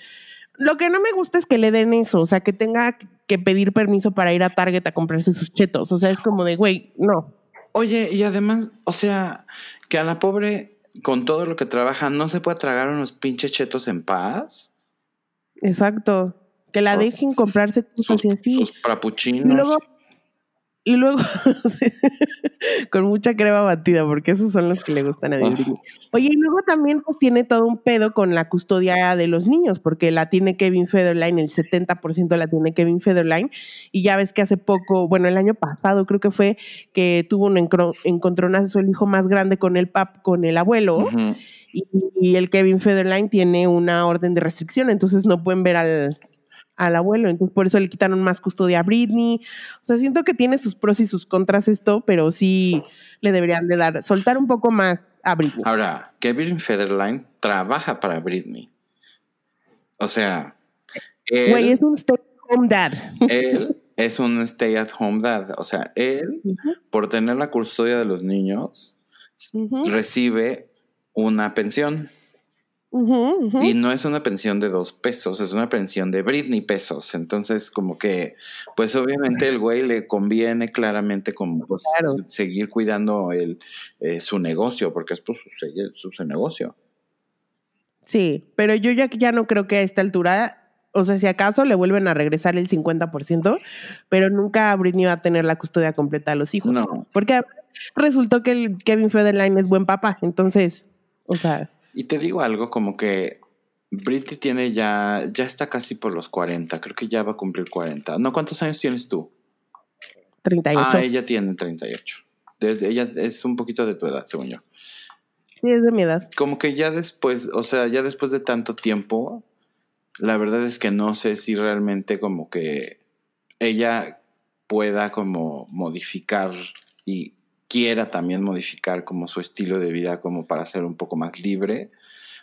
Lo que no me gusta es que le den eso, o sea, que tenga que pedir permiso para ir a Target a comprarse sus chetos, o sea, es como de, güey, no. Oye, y además, o sea, que a la pobre con todo lo que trabaja, no se puede tragar unos pinches chetos en paz. Exacto. Que la dejen comprarse cosas sus, así. Sus prapuchinos. Y luego, *laughs* con mucha crema batida, porque esos son los que le gustan a David. Oye, y luego también pues tiene todo un pedo con la custodia de los niños, porque la tiene Kevin Federline, el 70% la tiene Kevin Federline, y ya ves que hace poco, bueno, el año pasado creo que fue que tuvo un encontronazo el hijo más grande con el pap, con el abuelo, y, y el Kevin Federline tiene una orden de restricción, entonces no pueden ver al, al abuelo, entonces por eso le quitaron más custodia a Britney. O sea, siento que tiene sus pros y sus contras esto, pero sí le deberían de dar, soltar un poco más a Britney. Ahora, Kevin Federline trabaja para Britney. O sea, güey, es un stay at home dad. Él es un stay at home dad. O sea, él, por tener la custodia de los niños, recibe una pensión. Y no es una pensión de dos pesos, es una pensión de Britney pesos. Entonces, como que, pues obviamente el güey le conviene claramente como pues, seguir cuidando el, eh, su negocio, porque es pues, su, su, negocio. Sí, pero yo ya, ya no creo que a esta altura, o sea, si acaso le vuelven a regresar el 50%, pero nunca Britney va a tener la custodia completa de los hijos. No. Porque resultó que el Kevin Federline es buen papá, entonces, o sea... Y te digo algo como que Britney tiene ya, ya está casi por los 40, creo que ya va a cumplir 40. No, ¿cuántos años tienes tú? 38. Ah, ella tiene 38. ella es un poquito de tu edad, según yo. Sí, es de mi edad. Como que ya después, o sea, ya después de tanto tiempo, la verdad es que no sé si realmente como que ella pueda como modificar y quiera también modificar como su estilo de vida como para ser un poco más libre,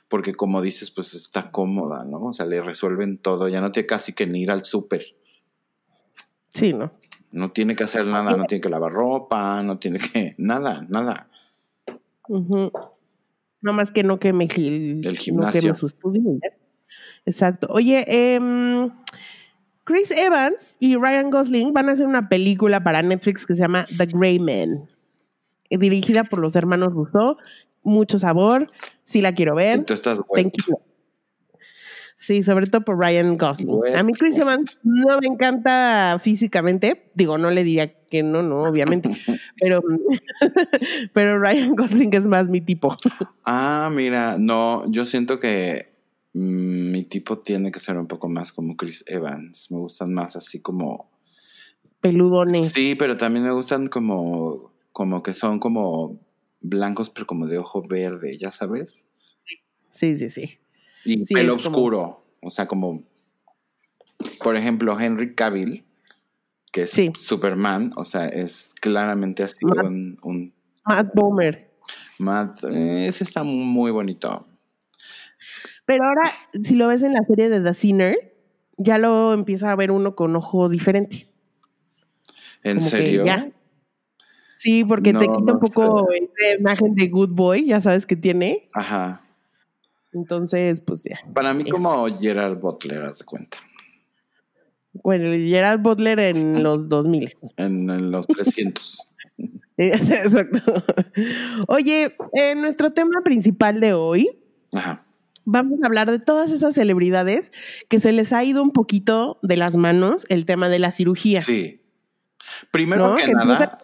porque como dices, pues está cómoda, ¿no? O sea, le resuelven todo, ya no tiene casi que ni ir al súper. Sí, ¿no? No tiene que hacer nada, no tiene que lavar ropa, no tiene que, nada, nada. No más que no queme el, el gimnasio. No queme su estudio. Exacto. Oye, eh, Chris Evans y Ryan Gosling van a hacer una película para Netflix que se llama The Grey Man dirigida por los hermanos Rousseau. Mucho sabor. Sí la quiero ver. tú estás Sí, sobre todo por Ryan Gosling. A mí Chris Evans no me encanta físicamente. Digo, no le diría que no, no, obviamente. *laughs* pero, *laughs* pero Ryan Gosling es más mi tipo. ah, mira, no, yo siento que mm, mi tipo tiene que ser un poco más como Chris Evans. Me gustan más así como... Peludones. Sí, pero también me gustan como como que son como blancos, pero como de ojo verde, ¿ya sabes? Sí, sí, sí. Y pelo oscuro, o sea, como, por ejemplo, Henry Cavill, que es Superman, o sea, es claramente así un, Matt Bomer. Matt, eh, ese está muy bonito. Pero ahora, si lo ves en la serie de The Sinner, ya lo empieza a ver uno con ojo diferente. ¿En serio? Sí, porque te quita un poco esa imagen de good boy, ya sabes que tiene. Ajá. Entonces, pues ya. Para mí, como Gerard Butler, haz de cuenta. Bueno, Gerard Butler en los 2000. En, en los 300. *laughs* *laughs* *laughs* Exacto. Oye, en nuestro tema principal de hoy, vamos a hablar de todas esas celebridades que se les ha ido un poquito de las manos el tema de la cirugía. Sí. Primero que, nada.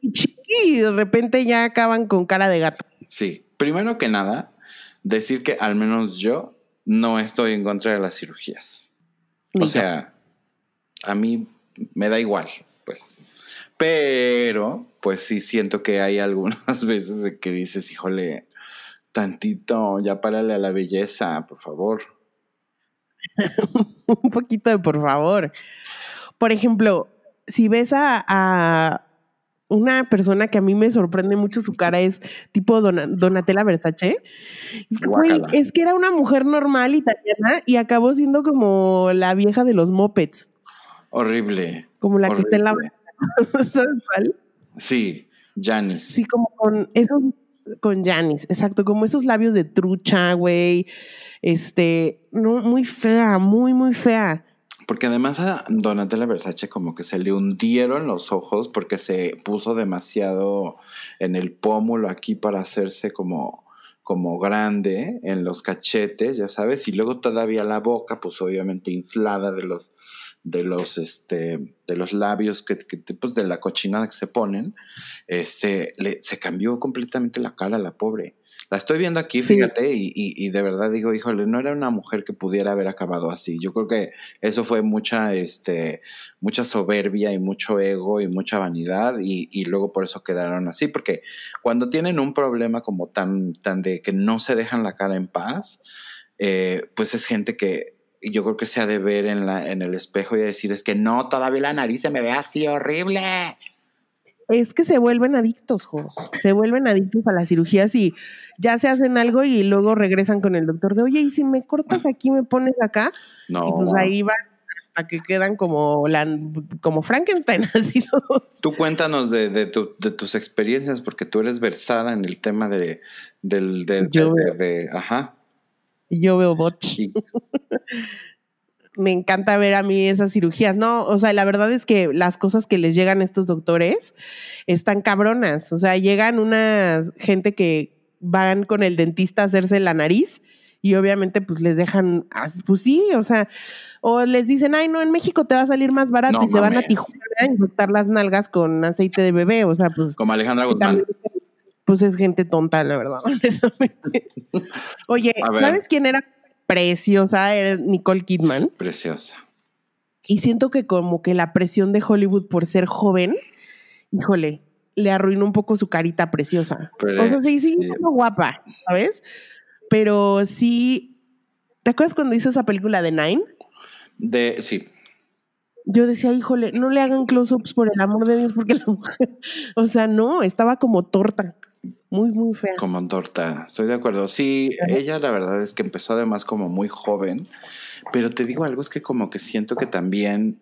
Y de repente ya acaban con cara de gato. Sí. Primero que nada, decir que al menos yo no estoy en contra de las cirugías. o sea, a mí me da igual, pues. Pero, pues sí siento que hay algunas *laughs* veces que dices, híjole, tantito, ya párale a la belleza, por favor. *laughs* Un poquito de por favor. Por ejemplo, si ves a, una persona que a mí me sorprende mucho su cara, es tipo Donatella Versace. es que era una mujer normal italiana y acabó siendo como la vieja de los mopeds. Horrible. Como la que está en la. *laughs* ¿Sabes cuál? Sí, Janis. Sí, como con esos. Con Janis, exacto, como esos labios de trucha, güey. Este, no, muy fea, muy, muy fea. Porque además a Donatella Versace como que se le hundieron los ojos porque se puso demasiado en el pómulo aquí para hacerse como, como grande en los cachetes, ya sabes, y luego todavía la boca, pues obviamente inflada de los de los, este, de los labios, que, que tipos de la cochinada que se ponen, este, le, se cambió completamente la cara la pobre. La estoy viendo aquí, fíjate, y, y, de verdad digo, híjole, no era una mujer que pudiera haber acabado así. Yo creo que eso fue mucha, este, mucha soberbia y mucho ego y mucha vanidad, y, y luego por eso quedaron así, porque cuando tienen un problema como tan, tan de que no se dejan la cara en paz, eh, pues es gente que yo creo que se ha de ver en, la, en el espejo y decir, es que no, todavía la nariz se me ve así horrible. Es que se vuelven adictos, Jos. Se vuelven adictos a las cirugías y ya se hacen algo y luego regresan con el doctor de, oye, ¿y si me cortas aquí, me pones acá? No. Y pues ahí van a que quedan como, la, como Frankenstein, *laughs* así Tú cuéntanos de, de, tus experiencias, porque tú eres versada en el tema de, del, de, de, ajá yo veo botch. Me encanta ver a mí esas cirugías. No, o sea, la verdad es que las cosas que les llegan a estos doctores están cabronas. O sea, llegan una gente que van con el dentista a hacerse la nariz y obviamente pues les dejan, pues sí, o sea, o les dicen, ay, no, en México te va a salir más barato y se van a Tijuana a inyectar las nalgas con aceite de bebé, o sea, pues... Como Alejandra Guzmán pues es gente tonta, la verdad, *laughs* *laughs* Oye, ¿sabes quién era preciosa? Era Nicole Kidman. Preciosa. Y siento que como que la presión de Hollywood por ser joven, híjole, le arruinó un poco su carita preciosa. o sea, sí, sí, guapa, ¿sabes? Pero sí, ¿te acuerdas cuando hizo esa película de Nine? De, sí. Yo decía, híjole, no le hagan close-ups por el amor de Dios, porque la mujer, *laughs* o sea, no, estaba como torta. Muy, muy fea. Como torta, estoy de acuerdo. Sí, ella la verdad es que empezó además como muy joven, pero te digo algo, es que como que siento que también,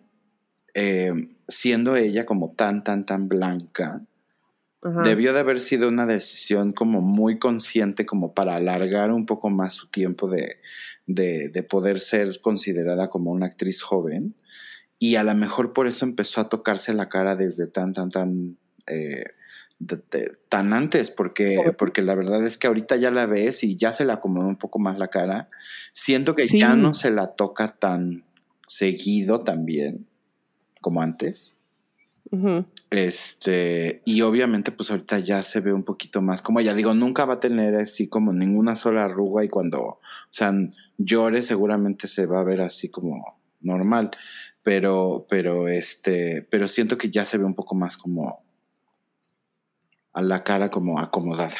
eh, siendo ella como tan, tan, tan blanca, debió de haber sido una decisión como muy consciente como para alargar un poco más su tiempo de, de, de poder ser considerada como una actriz joven. Y a lo mejor por eso empezó a tocarse la cara desde tan, tan, tan... Eh, tan antes, porque, porque la verdad es que ahorita ya la ves y ya se la acomodó un poco más la cara. Siento que ya no se la toca tan seguido también como antes. Este, y obviamente, pues ahorita ya se ve un poquito más como ella. Digo, nunca va a tener así como ninguna sola arruga y cuando, o sea, llore seguramente se va a ver así como normal. Pero, pero este, pero siento que ya se ve un poco más como a la cara como acomodada.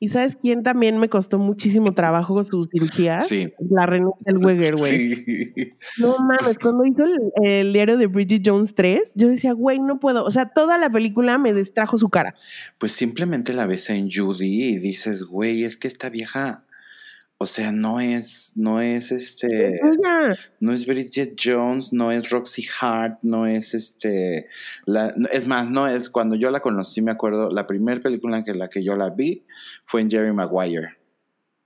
¿Y sabes quién también me costó muchísimo *laughs* trabajo con sus cirugías? Sí. La René Weger, güey. Sí. No mames, cuando hizo el, diario de Bridget Jones 3, yo decía, güey, no puedo. O sea, toda la película me distrajo su cara. Pues simplemente la ves en Judy y dices, güey, es que esta vieja o sea, no es, no es este, no es Bridget Jones, no es Roxy Hart, no es este, es más, no es, cuando yo la conocí, me acuerdo, la primera película en la que yo la vi fue en Jerry Maguire.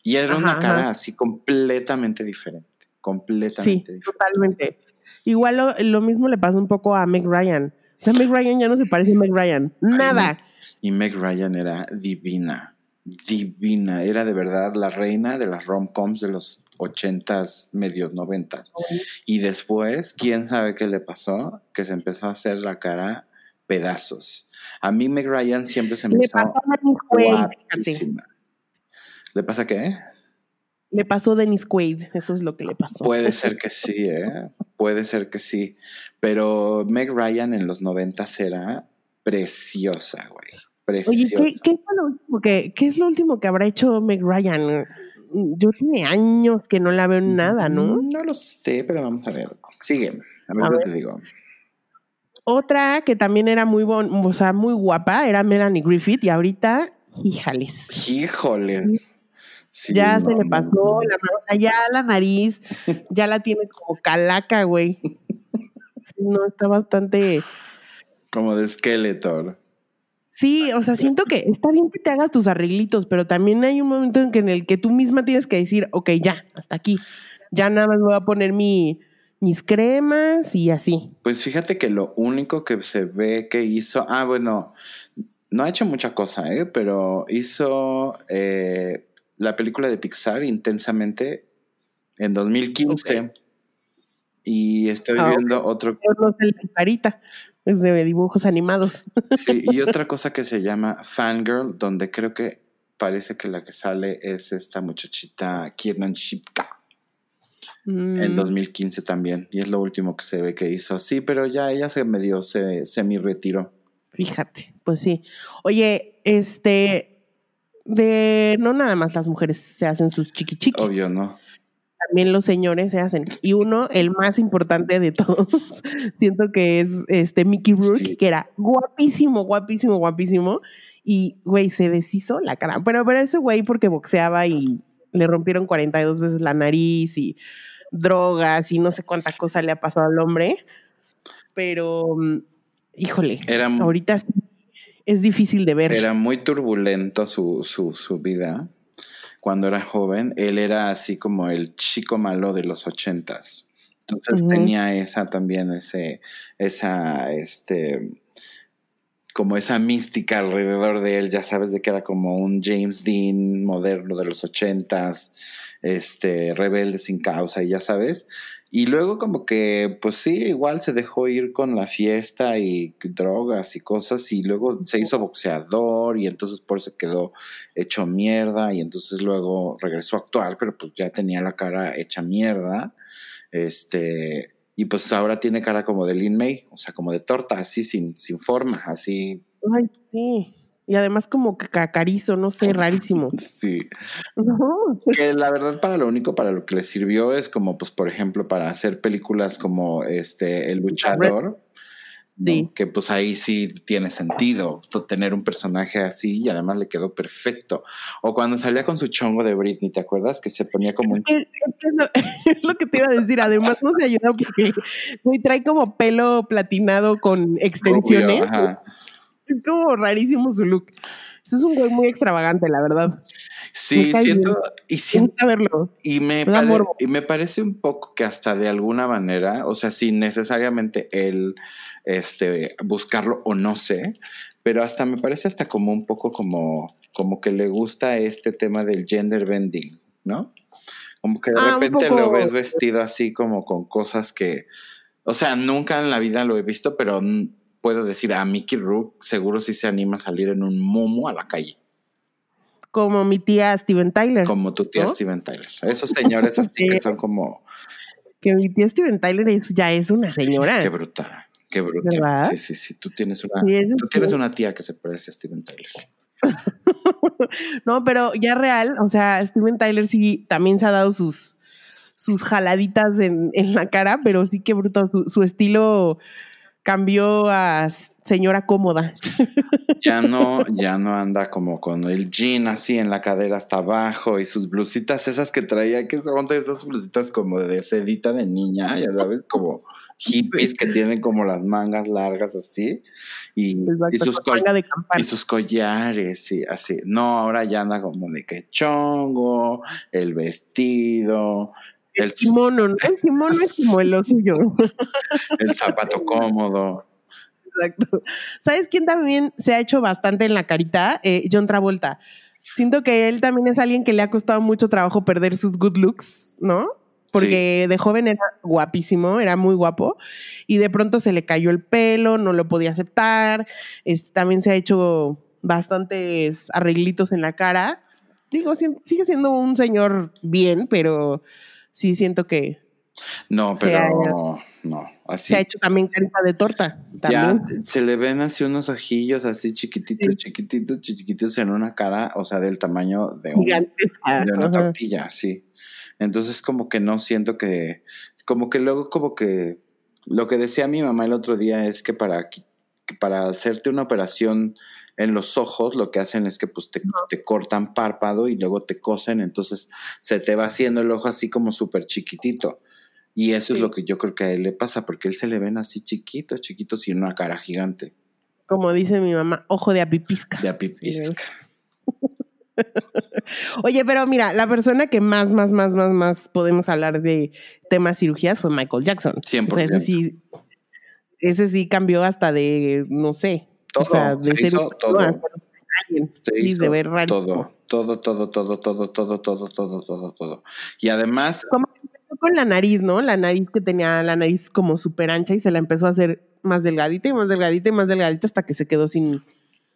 Y era una cara así completamente diferente, completamente sí, Totalmente. Igual lo, mismo le pasó un poco a Meg Ryan. O sea, Meg Ryan ya no se parece a Meg Ryan. Nada. y Meg Ryan era divina divina. Era de verdad la reina de las rom-coms de los ochentas, medios noventas. Y después, quién sabe qué le pasó, que se empezó a hacer la cara pedazos. A mí Meg Ryan siempre se me hizo guapísima. ¿Le pasa qué? Le pasó Dennis Quaid, eso es lo que le pasó. Puede ser *laughs* que sí, ¿eh? Puede ser que sí. Pero Meg Ryan en los noventas era preciosa, güey. Oye, ¿qué, es lo último que, ¿qué, es lo último que habrá hecho Meg Ryan? Yo tiene años que no la veo en nada, ¿no? No lo sé, pero vamos a ver. Sigue, a ver qué te digo. Otra que también era muy bon, o sea, muy guapa era Melanie Griffith y ahorita, híjales. Híjoles. ya se le pasó la o sea, ya la nariz, *laughs* ya la tiene como calaca, güey. *laughs* no, está bastante. Como de Skeletor. Sí, o sea, siento que está bien que te hagas tus arreglitos, pero también hay un momento en, que en el que tú misma tienes que decir, ok, ya, hasta aquí. Ya nada más voy a poner mi, mis cremas y así. Pues fíjate que lo único que se ve que hizo, ah, bueno, no ha hecho mucha cosa, ¿eh? pero hizo eh, la película de Pixar intensamente en 2015. Y estoy ah, viendo otro. No es de dibujos animados. Sí, y otra cosa que se llama Fangirl, donde creo que parece que la que sale es esta muchachita Kiernan Shipka. En 2015 mm. también. Y es lo último que se ve que hizo. Sí, pero ya ella se medio se semi-retiró. Fíjate, pues sí. Oye, este, de no nada más las mujeres se hacen sus chiquichiquis. Obvio, ¿no? También los señores se hacen. Y uno, el más importante de todos, *laughs* siento que es este Mickey Rourke, que era guapísimo, guapísimo, guapísimo. Y, güey, se deshizo la cara. Pero, pero ese güey porque boxeaba y le rompieron 42 veces la nariz y drogas y no sé cuánta cosa le ha pasado al hombre. Pero, mm, híjole, era, ahorita es difícil de ver. Era muy turbulento su, su, su vida cuando era joven, él era así como el chico malo de los ochentas. Entonces tenía esa también, ese, esa, este, como esa mística alrededor de él, ya sabes, de que era como un James Dean moderno de los ochentas, este, rebelde sin causa, y ya sabes. Y luego como que, pues sí, igual se dejó ir con la fiesta y drogas y cosas y luego se hizo boxeador y entonces por eso quedó hecho mierda y entonces luego regresó a actuar, pero pues ya tenía la cara hecha mierda. Este, y pues ahora tiene cara como de Lin May, o sea, como de torta, así sin, sin forma, así. Ay, sí. Y además como cacarizo, no sé, rarísimo. *laughs* Sí. Que la verdad para lo único para lo que le sirvió es como, pues, por ejemplo, para hacer películas como este El Luchador. Sí. Que pues ahí sí tiene sentido tener un personaje así y además le quedó perfecto. O cuando salía con su chongo de Britney, ¿te acuerdas? Que se ponía como un... *laughs* Es, lo, que te iba a decir. Además no se ayuda porque trae como pelo platinado con extensiones. ajá. Es como rarísimo su look. es un güey muy extravagante, la verdad. Sí, siento, y siento, verlo. Y me, y me parece un poco que hasta de alguna manera, o sea, sin necesariamente él este, buscarlo o no sé, pero hasta me parece hasta como un poco como, como que le gusta este tema del gender bending, ¿no? Como que de ah, repente lo ves vestido así como con cosas que, o sea, nunca en la vida lo he visto, pero puedo decir a Mickey Rook seguro sí se anima a salir en un momo a la calle. Como mi tía Steven Tyler. Como tu tía Steven Tyler. Esos señores así que *laughs* son como... Que mi tía Steven Tyler ya es una señora. Qué brutal. Qué brutal. Sí, sí, sí. Tú tienes una, tú tienes una tía que se parece a Steven Tyler. *laughs* no, pero ya real, o sea, Steven Tyler sí también se ha dado sus, sus jaladitas en, la cara, pero sí que brutal. su estilo cambió a señora cómoda. *laughs* Ya no, ya no anda como con el jean así en la cadera hasta abajo y sus blusitas esas que traía, que son de esas blusitas como de sedita de niña, ya sabes, como hippies que tienen como las mangas largas así y, sus, y sus collares y así. No, ahora ya anda como de que chongo, el vestido, el, kimono, el kimono es como lo suyo. El zapato *laughs* cómodo. Exacto. ¿Sabes quién también se ha hecho bastante en la carita? Eh, John Travolta. Siento que él también es alguien que le ha costado mucho trabajo perder sus good looks, ¿no? Porque de joven era guapísimo, era muy guapo, y de pronto se le cayó el pelo, no lo podía aceptar. también se ha hecho bastantes arreglitos en la cara. Digo, sigue siendo un señor bien, pero sí siento que. No, pero no, así. Se ha hecho también carita de torta. Ya se le ven así unos ojillos así chiquititos, chiquititos, chiquititos en una cara, o sea, del tamaño de, de una tortilla, sí. Entonces, como que no siento que. Como que luego, como que. Lo que decía mi mamá el otro día es que para, que para hacerte una operación en los ojos lo que hacen es que pues te, cortan párpado y luego te cosen, entonces se te va haciendo el ojo así como súper chiquitito. Y eso es lo que yo creo que a él le pasa, porque él se le ven así chiquitos, chiquitos y una cara gigante. Como dice mi mamá, ojo de apipisca. De apipisca. *laughs* Oye, pero mira, la persona que más, más, más, más, más podemos hablar de temas cirugías fue Michael Jackson. 100%. ese sí, ese sí cambió hasta de, no sé, todo, o sea, de ser hizo todo. Se hizo de ver todo, todo, todo, todo, todo, todo, todo, todo, todo, todo. Y además... Como con la nariz, ¿no? La nariz que tenía la nariz como súper ancha y se la empezó a hacer más delgadita y más delgadita y más delgadita hasta que se quedó sin,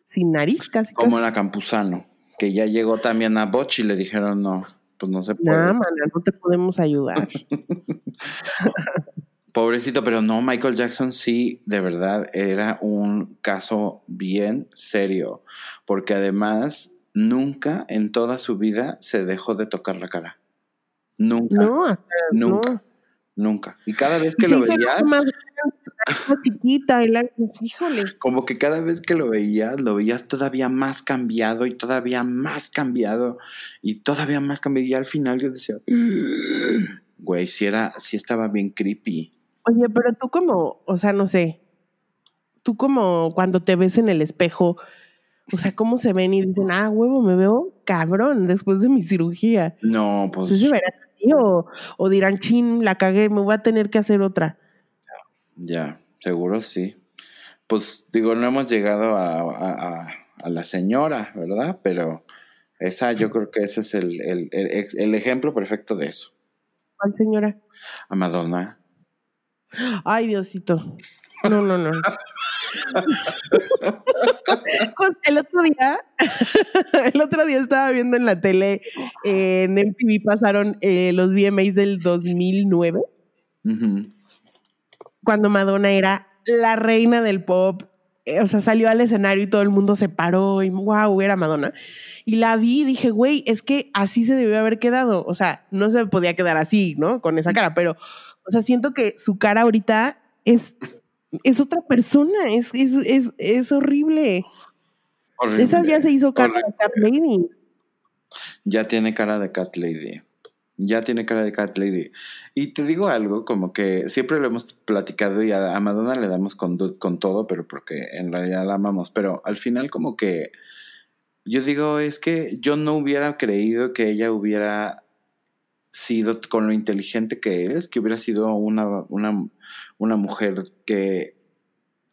sin nariz casi. Como la Campuzano, que ya llegó también a Boch y le dijeron no, pues no se puede. No, no te podemos ayudar. *laughs* Pobrecito, pero no, Michael Jackson sí, de verdad, era un caso bien serio, porque además nunca en toda su vida se dejó de tocar la cara. Nunca. No, nunca. Nunca. Y cada vez que lo veías. Más chiquita, híjole. Como que cada vez que lo veías, lo veías todavía más cambiado y todavía más cambiado y todavía más cambiado. Y al final yo decía, güey, si era, si estaba bien creepy. Oye, pero tú como, o sea, no sé, tú como cuando te ves en el espejo, o sea, ¿cómo se ven y dicen, ah, huevo, me veo cabrón después de mi cirugía? No, pues. ¿Se verán así o, o, dirán, chin, la cagué, me voy a tener que hacer otra? Ya, seguro sí. Pues digo, no hemos llegado a, a, la señora, ¿verdad? Pero esa, yo creo que ese es el, el, el, el ejemplo perfecto de eso. ¿Cuál señora? A Madonna. Ay, Diosito. No, no, no. el otro día, *laughs* el otro día estaba viendo en la tele, en MTV pasaron eh, los VMAs del 2009, cuando Madonna era la reina del pop. Eh, o sea, salió al escenario y todo el mundo se paró y wow, era Madonna. Y la vi y dije, güey, es que así se debió haber quedado. O sea, no se podía quedar así, ¿no? Con esa cara, pero o sea, siento que su cara ahorita es, es otra persona, es, es, es, horrible. Esa ya se hizo cara de Cat Lady. Ya tiene cara de Cat Lady. Ya tiene cara de Cat Lady. Y te digo algo, como que siempre lo hemos platicado y a, Madonna le damos con, con todo, pero porque en realidad la amamos. Pero al final como que yo digo, es que yo no hubiera creído que ella hubiera sido con lo inteligente que es, que hubiera sido una, una, una mujer que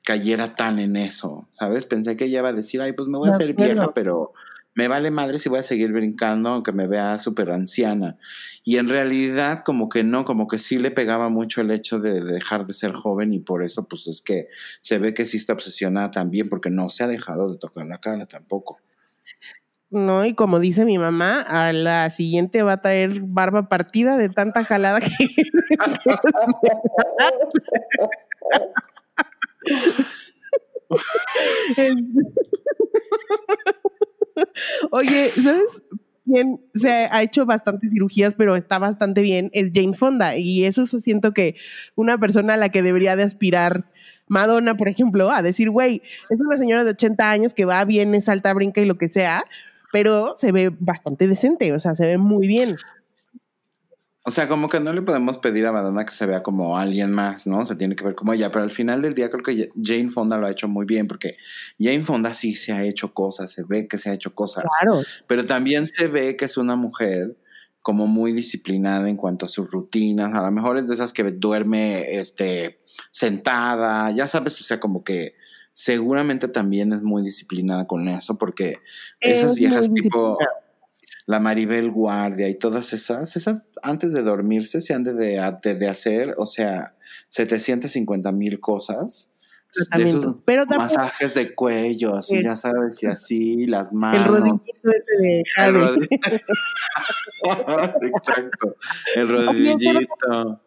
cayera tan en eso, ¿sabes? Pensé que ella iba a decir, ay, pues me voy a hacer vieja, pero me vale madre si voy a seguir brincando aunque me vea súper anciana. Y en realidad como que no, como que sí le pegaba mucho el hecho de dejar de ser joven y por eso pues es que se ve que sí está obsesionada también porque no se ha dejado de tocar la cara tampoco. No, y como dice mi mamá, a la siguiente va a traer barba partida de tanta jalada que. *laughs* Oye, ¿sabes quién se ha hecho bastantes cirugías, pero está bastante bien? Es Jane Fonda. Y eso siento que una persona a la que debería de aspirar Madonna, por ejemplo, a decir, güey, es una señora de 80 años que va bien, es alta, brinca y lo que sea, pero se ve bastante decente, o sea, se ve muy bien. O sea, como que no le podemos pedir a Madonna que se vea como alguien más, ¿no? Se tiene que ver como ella, pero al final del día creo que Jane Fonda lo ha hecho muy bien, porque Jane Fonda sí se ha hecho cosas, se ve que se ha hecho cosas. Claro. Pero también se ve que es una mujer como muy disciplinada en cuanto a sus rutinas. A lo mejor es de esas que duerme este, sentada, ya sabes, o sea, como que seguramente también es muy disciplinada con eso, porque esas viejas tipo la Maribel Guardia y todas esas, esas antes de dormirse se han de, de, hacer, o sea, 750 mil cosas. De esos masajes de cuello, así, ya sabes, y así, las manos. El rodillito ese de *laughs* el *laughs* Exacto, el rodillito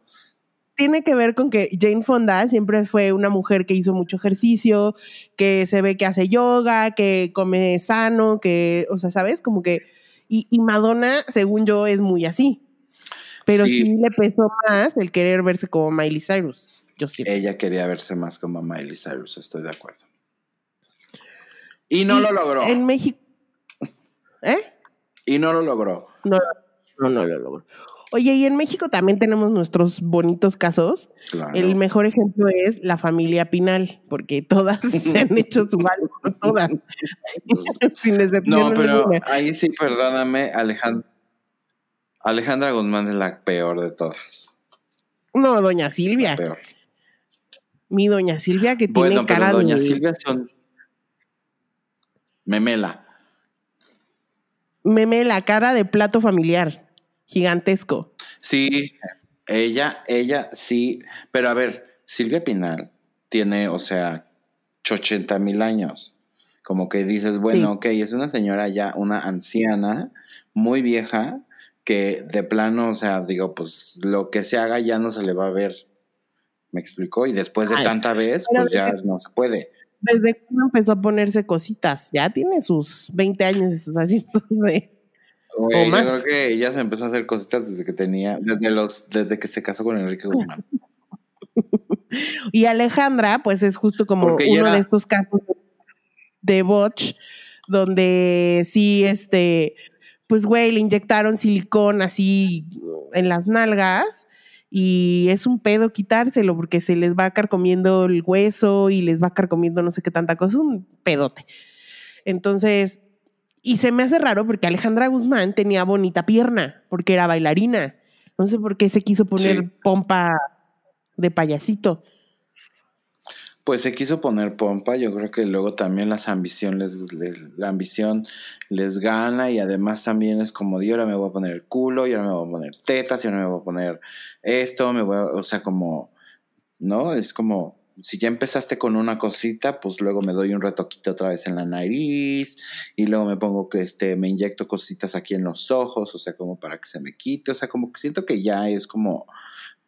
tiene que ver con que Jane Fonda siempre fue una mujer que hizo mucho ejercicio, que se ve que hace yoga, que come sano, que, o sea, ¿sabes? Como que, y, Madonna, según yo, es muy así. Pero sí. le pesó más el querer verse como Miley Cyrus. Yo sí. Ella quería verse más como Miley Cyrus, estoy de acuerdo. Y no lo logró. En México. ¿Eh? Y no lo logró. No, no, no lo logró. Oye, y en México también tenemos nuestros bonitos casos. El mejor ejemplo es la familia Pinal, porque todas *laughs* se han hecho su algo, todas. *laughs* no, pero ahí sí, perdóname, Alejandra. Alejandra Guzmán es la peor de todas. No, doña Silvia. peor. Mi doña Silvia que tiene cara pero doña Silvia son memela. Memela, cara de plato familiar gigantesco. Sí, ella, ella sí, pero a ver, Silvia Pinal tiene, o sea, 80 mil años. Como que dices, bueno, ok, es una señora ya, una anciana, muy vieja, que de plano, o sea, digo, pues lo que se haga ya no se le va a ver. ¿Me explicó? Y después de tanta vez, pues ya no se puede. Desde que empezó a ponerse cositas, ya tiene sus 20 años esos asientos de yo creo que ella se empezó a hacer cositas desde que tenía, desde los, desde que se casó con Enrique Guzmán. *laughs* y Alejandra, pues es justo como uno de estos casos de botch, donde sí, este, pues güey, le inyectaron silicón así en las nalgas y es un pedo quitárselo porque se les va a carcomiendo el hueso y les va a carcomiendo no sé qué tanta cosa, es un pedote. Entonces, y se me hace raro porque Alejandra Guzmán tenía bonita pierna, porque era bailarina. No sé por qué se quiso poner pompa de payasito. Pues se quiso poner pompa, yo creo que luego también las ambiciones, la ambición les gana y además también es como, y ahora me voy a poner el culo, y ahora me voy a poner tetas, y ahora me voy a poner esto, me voy a, o sea, como, ¿no? Es como, si ya empezaste con una cosita, pues luego me doy un retoquito otra vez en la nariz y luego me pongo que este, me inyecto cositas aquí en los ojos, o sea, como para que se me quite, o sea, como que siento que ya es como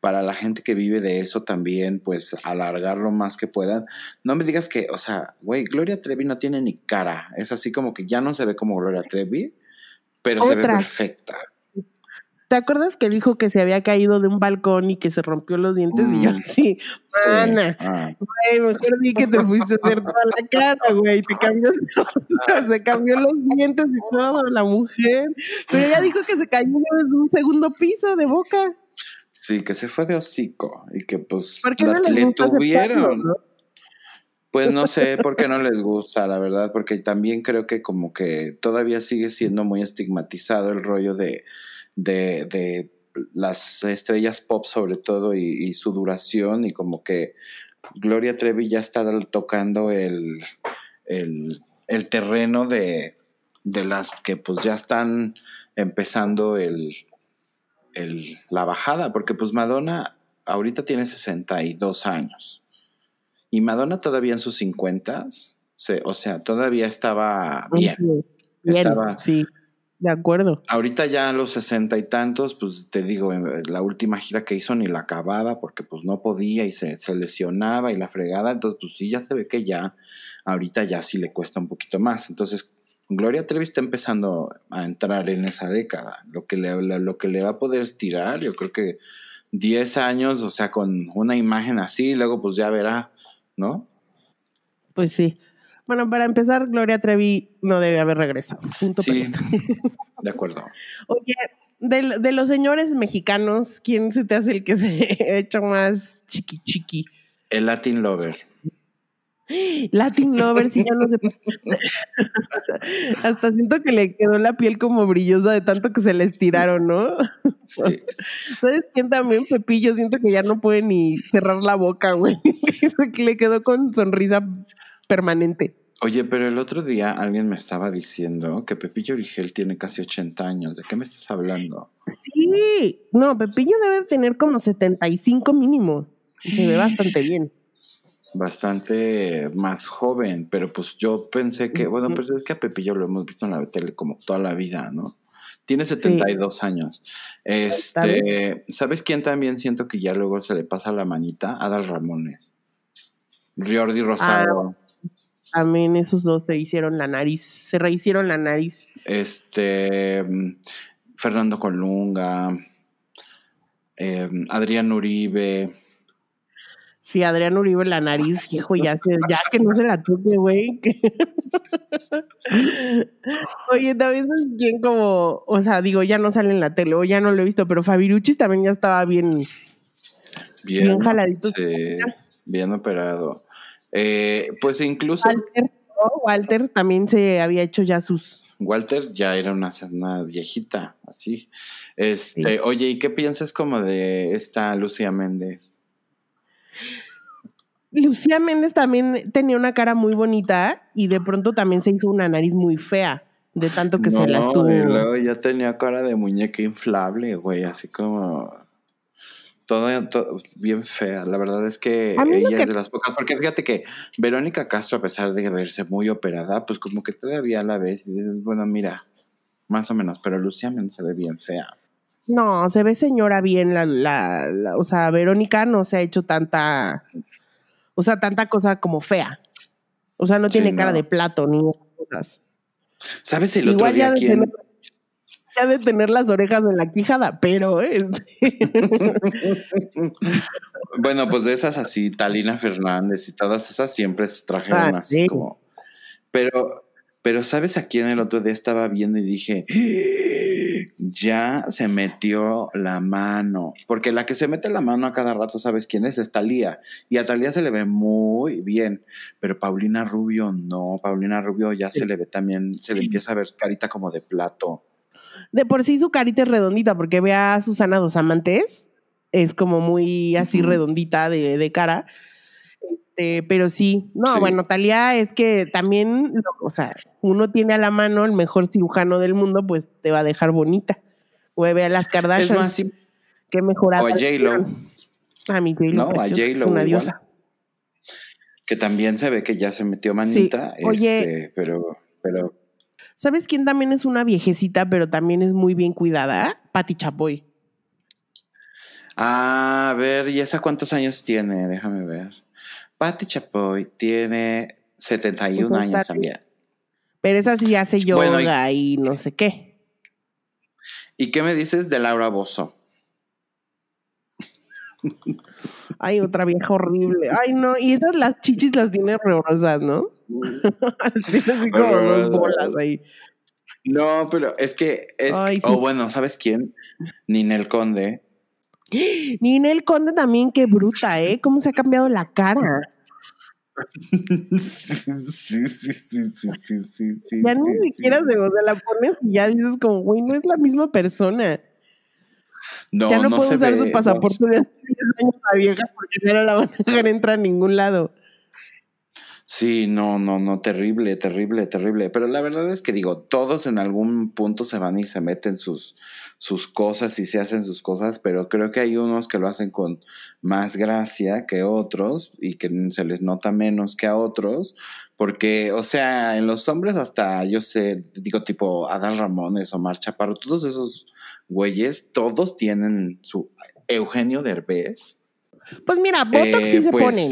para la gente que vive de eso también, pues alargar lo más que puedan. No me digas que, o sea, güey, Gloria Trevi no tiene ni cara, es así como que ya no se ve como Gloria Trevi, pero se ve perfecta. ¿Te acuerdas que dijo que se había caído de un balcón y que se rompió los dientes? y yo mm. así, Ana, güey, mejor di que te fuiste a hacer toda la cara, güey. Te cambió, *laughs* se cambió los dientes y todo, la mujer. Pero ella dijo que se cayó de un segundo piso de boca. Sí, que se fue de hocico y que pues la, le tuvieron. Pues no sé por qué no les gusta, la verdad, porque también creo que como que todavía sigue siendo muy estigmatizado el rollo de de, de las estrellas pop sobre todo y, su duración y como que Gloria Trevi ya está tocando el, el, el terreno de, de, las que pues ya están empezando el, el, la bajada, porque pues Madonna ahorita tiene 62 años y Madonna todavía en sus 50, o sea, todavía estaba bien. estaba, sí. De acuerdo. Ahorita ya a los sesenta y tantos, pues te digo, eh, la última gira que hizo ni la acababa porque pues no podía y se, se, lesionaba y la fregada. Entonces, pues sí, ya se ve que ya, ahorita ya sí le cuesta un poquito más. Entonces, Gloria Trevi está empezando a entrar en esa década. Lo que le, lo que le va a poder estirar, yo creo que 10 años, o sea, con una imagen así, luego pues ya verá ¿no? Pues sí. Bueno, para empezar, Gloria Trevi no debe haber regresado. sí, *laughs* de acuerdo. Oye, de, de, los señores mexicanos, ¿quién se te hace el que se *laughs* ha hecho más chiqui chiqui? El Latin Lover. Latin Lover, sí, ya no sé. Hasta siento que le quedó la piel como brillosa de tanto que se le estiraron, ¿no? Sí. *laughs* ¿Sabes quién también? Pepillo, siento que ya no puede ni cerrar la boca, güey. le quedó con sonrisa permanente. Oye, pero el otro día alguien me estaba diciendo que Pepillo Origel tiene casi 80 años. ¿De qué me estás hablando? Sí, no, Pepillo debe tener como 75 mínimo. Y se ve bastante bien. Bastante más joven, pero pues yo pensé que, bueno, pues es que a Pepillo lo hemos visto en la tele como toda la vida, ¿no? Tiene 72 años. Este, ¿sabes quién también siento que ya luego se le pasa la manita? Adal Ramones. Riordi Rosado. Ah, también esos dos se hicieron la nariz, se rehicieron la nariz. Este, Fernando Colunga, eh, Adrián Uribe. Sí, Adrián Uribe la nariz, hijo, ya, ya que no se la toque, güey. *laughs* Oye, también es bien como, o sea, digo, ya no sale en la tele, o ya no lo he visto, pero Fabirucci también ya estaba bien, bien, bien jaladito. Sí, bien operado. Eh, pues incluso. Walter, Walter también se había hecho ya sus. Walter ya era una, viejita, así. Este, oye, ¿y qué piensas como de esta Lucía Méndez? Lucía Méndez también tenía una cara muy bonita y de pronto también se hizo una nariz muy fea, de tanto que se la estuvo. luego ya tenía cara de muñeca inflable, güey, así como todo, bien fea. La verdad es que ella es de las pocas. Porque fíjate que Verónica Castro, a pesar de verse muy operada, pues como que todavía la ves y dices, bueno, mira, más o menos. Pero Lucía se ve bien fea. No, se ve señora bien. La, la, o sea, Verónica no se ha hecho tanta. O sea, tanta cosa como fea. O sea, no tiene cara de plato ni cosas. ¿Sabes el otro día quién? Ya de tener las orejas en la quijada, pero este *laughs* bueno, pues de esas así, Talina Fernández y todas esas siempre se trajeron ah, así como. Pero, pero ¿sabes a quién el otro día estaba viendo y dije, *gasps* ya se metió la mano? Porque la que se mete la mano a cada rato, ¿sabes quién es? Es Talía. Y a Talía se le ve muy bien, pero Paulina Rubio no. Paulina Rubio ya se le ve también, se le empieza a ver carita como de plato de por sí su carita es redondita, porque ve a Susana Dos Amantes, es como muy así redondita de, cara. Este, pero sí, no, bueno, Talía es que también, o sea, uno tiene a la mano el mejor cirujano del mundo, pues te va a dejar bonita. O ve a las Kardashian. Es más, sí. Qué mejorada. O a J-Lo. A mi J-Lo. No, a J-Lo. Es una diosa. Que también se ve que ya se metió manita. Oye, este, pero, pero ¿Sabes quién también es una viejecita, pero también es muy bien cuidada? Patti Chapoy. Ah, a ver, ¿y esa cuántos años tiene? Déjame ver. Patti Chapoy tiene 71 pues años también. Pero esa sí hace yoga y... no sé qué. ¿Y qué me dices de Laura Bozo? Ay, otra vieja horrible. Ay, no, y esas las chichis las tiene horrorosas, ¿no? *laughs* tiene así como dos bolas ahí. No, pero es que es. O bueno, ¿sabes quién? Ninel Conde. *gasps* Ninel Conde también, qué bruta, ¿eh? ¿Cómo se ha cambiado la cara? sí, sí, sí, sí, sí, sí, sí. Ya ni siquiera se, o sea, la pones y ya dices como, güey, no es la misma persona. No, ya no, puede usar su pasaporte de años *laughs* la vieja porque no la van a dejar entrar a ningún lado. Sí, no, no, no, terrible, terrible, terrible. Pero la verdad es que digo, todos en algún punto se van y se meten sus, sus cosas y se hacen sus cosas, pero creo que hay unos que lo hacen con más gracia que otros y que se les nota menos que a otros, porque, o sea, en los hombres hasta, yo sé, digo tipo Adán Ramones o Mar Chaparro, todos esos güeyes, todos tienen su Eugenio Derbez. Pues mira, Botox sí se eh, pues ponen,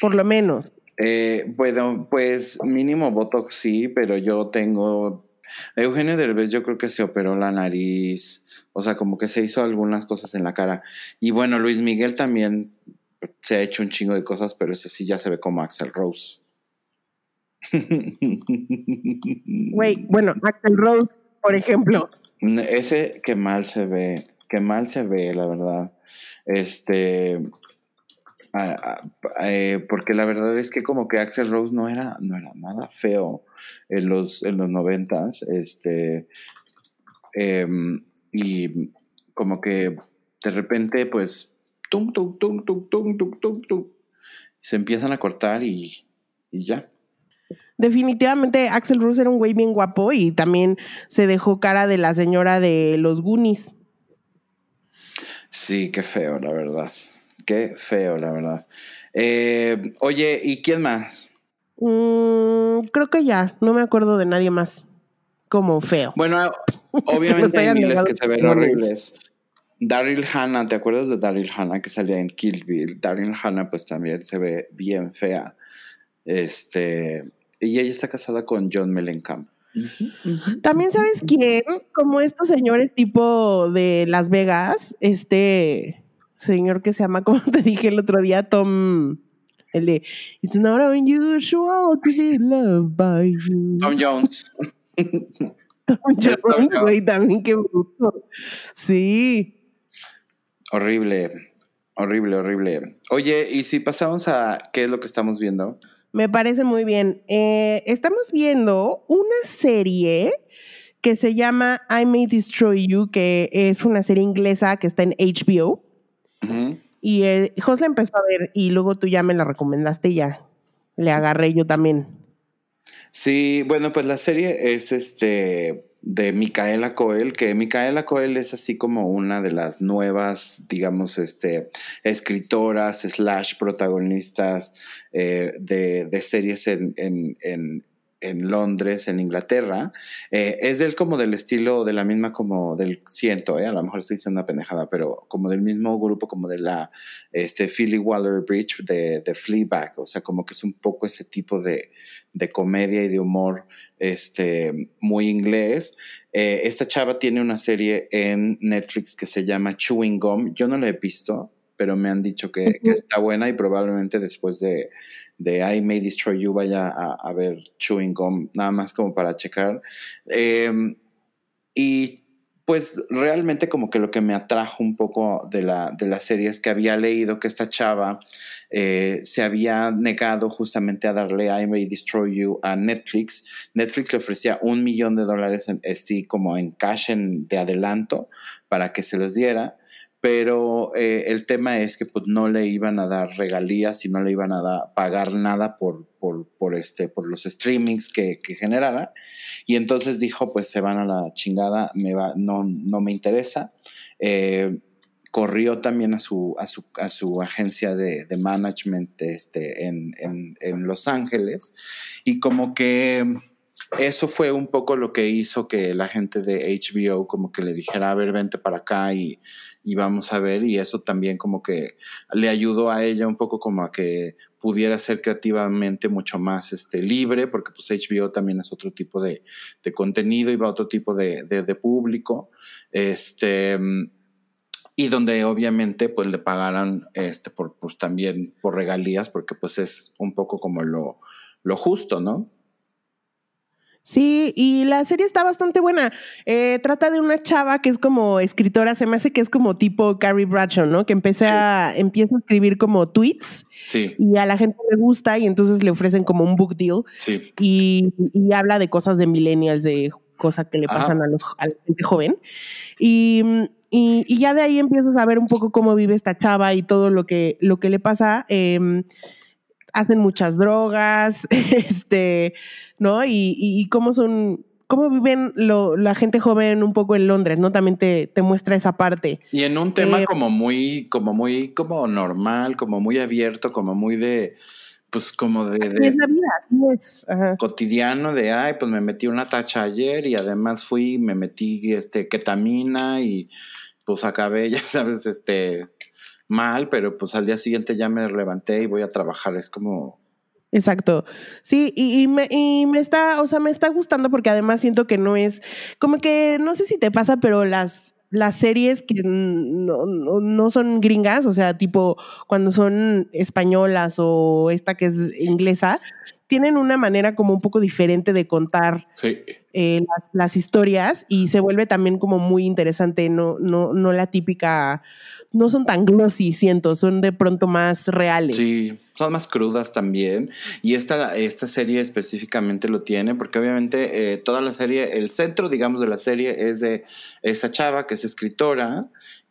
por lo menos. Eh, bueno, pues mínimo Botox sí, pero yo tengo. Eugenio Derbez, yo creo que se operó la nariz, o sea, como que se hizo algunas cosas en la cara. Y bueno, Luis Miguel también se ha hecho un chingo de cosas, pero ese sí ya se ve como Axel Rose. *laughs* Güey, bueno, Axel Rose, por ejemplo. Ese que mal se ve, que mal se ve, la verdad. Este, eh, porque la verdad es que como que Axel Rose no era, no era nada feo en los, en los noventas, este, em, y como que de repente pues, tum, tum, tum, tum, tum, tum, tum, tum, se empiezan a cortar y, y ya. Definitivamente Axel Rose era un güey bien guapo y también se dejó cara de la señora de los Goonies. Sí, qué feo, la verdad. Qué feo, la verdad. Eh, oye, ¿y quién más? Mm, creo que ya, no me acuerdo de nadie más. Como feo. Bueno, *laughs* obviamente hay miles que se ven horribles. Daryl Hannah, ¿te acuerdas de Daryl Hannah que salía en Kill Bill? Daryl Hannah pues también se ve bien fea. Este, y ella está casada con John Mellencamp. También sabes quién, como estos señores tipo de Las Vegas, este señor que se llama, *laughs* como te dije el otro día, Tom, el de It's not unusual to be loved by you. Tom Jones. *laughs* Tom Jones, güey, también qué bruto. Sí. Horrible, horrible, horrible. Oye, y si pasamos a qué es lo que estamos viendo. Me parece muy bien. Eh, estamos viendo una serie que se llama I May Destroy You, que es una serie inglesa que está en HBO. Y eh, Jos la empezó a ver y luego tú ya me la recomendaste y ya le agarré yo también. Sí, bueno, pues la serie es este de Micaela Coel, que Micaela Coel es así como una de las nuevas, digamos, este, escritoras slash protagonistas eh, de, de, series en, en, en Londres, en Inglaterra, eh, es del como del estilo, de la misma como del ciento, eh, a lo mejor estoy diciendo una pendejada, pero como del mismo grupo como de la este, Philly Waller Bridge de, de Fleabag, o sea, como que es un poco ese tipo de, de comedia y de humor este, muy inglés. Eh, esta chava tiene una serie en Netflix que se llama Chewing Gum, yo no la he visto, pero me han dicho que, que está buena y probablemente después de de I May Destroy You vaya a, ver Chewing Gum, nada más como para checar. Em, y pues realmente como que lo que me atrajo un poco de la, de la serie es que había leído que esta chava eh, se había negado justamente a darle I May Destroy You a Netflix. Netflix le ofrecía un millón de dólares en, así como en cash en, de adelanto para que se los diera pero eh, el tema es que pues no le iban a dar regalías y no le iban a pagar nada por, por, este, por los streamings que, que, generaba. Y entonces dijo, pues se van a la chingada, me va, no, no me interesa. Eh, corrió también a su, a su, a su agencia de, de management este, en, en, en Los Ángeles y como que eso fue un poco lo que hizo que la gente de HBO como que le dijera, a ver, vente para acá y, vamos a ver. Y eso también como que le ayudó a ella un poco como a que pudiera ser creativamente mucho más este, libre, porque pues HBO también es otro tipo de, contenido y va a otro tipo de, público. Este, y donde obviamente pues le pagaran este, por, pues también por regalías, porque pues es un poco como lo, lo justo, ¿no? Sí, y la serie está bastante buena. Eh, trata de una chava que es como escritora, se me hace que es como tipo Carrie Bradshaw, ¿no? Que empieza, empieza a escribir como tweets sí. y a la gente le gusta y entonces le ofrecen como un book deal sí. y, habla de cosas de millennials, de cosas que le pasan a, los, a la gente joven. Y, y, ya de ahí empiezas a ver un poco cómo vive esta chava y todo lo que, lo que le pasa. Eh, hacen muchas drogas, *laughs* este, ¿no? Y, cómo son, cómo viven la gente joven un poco en Londres, ¿no? También te, muestra esa parte. Y en un tema eh, como muy, como muy, como normal, como muy abierto, como muy de, pues como de, es la vida, es. cotidiano de, ay, pues me metí una tacha ayer y además fui, me metí, este, ketamina y pues acabé, *laughs* ya sabes, este, mal, pero pues al día siguiente ya me levanté y voy a trabajar. Es como... Exacto. Sí, y, y, me, y me está, o sea, me está gustando porque además siento que no es, como que, no sé si te pasa, pero las, las series que no, no, son gringas, o sea, tipo cuando son españolas o esta que es inglesa, tienen una manera como un poco diferente de contar eh, las, historias y se vuelve también como muy interesante, no, no, no la típica, no son tan glossy, siento, son de pronto más reales. Sí, son más crudas también. Y esta, esta serie específicamente lo tiene, porque obviamente eh, toda la serie, el centro, digamos, de la serie es de esa chava que es escritora,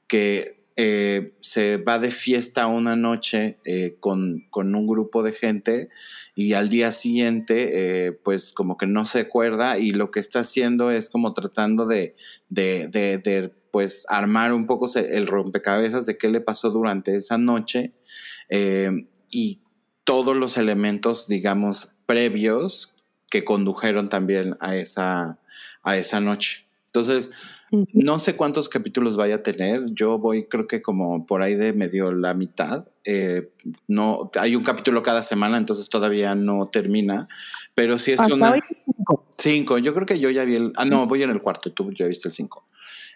que eh, se va de fiesta una noche eh, con, un grupo de gente y al día siguiente eh, pues como que no se acuerda y lo que está haciendo es como tratando de, de, pues armar un poco el rompecabezas de qué le pasó durante esa noche y todos los elementos digamos previos que condujeron también a esa, a esa noche. Entonces, no sé cuántos capítulos vaya a tener. Yo voy, creo que como por ahí de medio la mitad. Eh, no, hay un capítulo cada semana, entonces todavía no termina. Pero sí es una. Cinco. Yo creo que yo ya vi el. Ah, no, voy en el cuarto. Tú ya viste el cinco.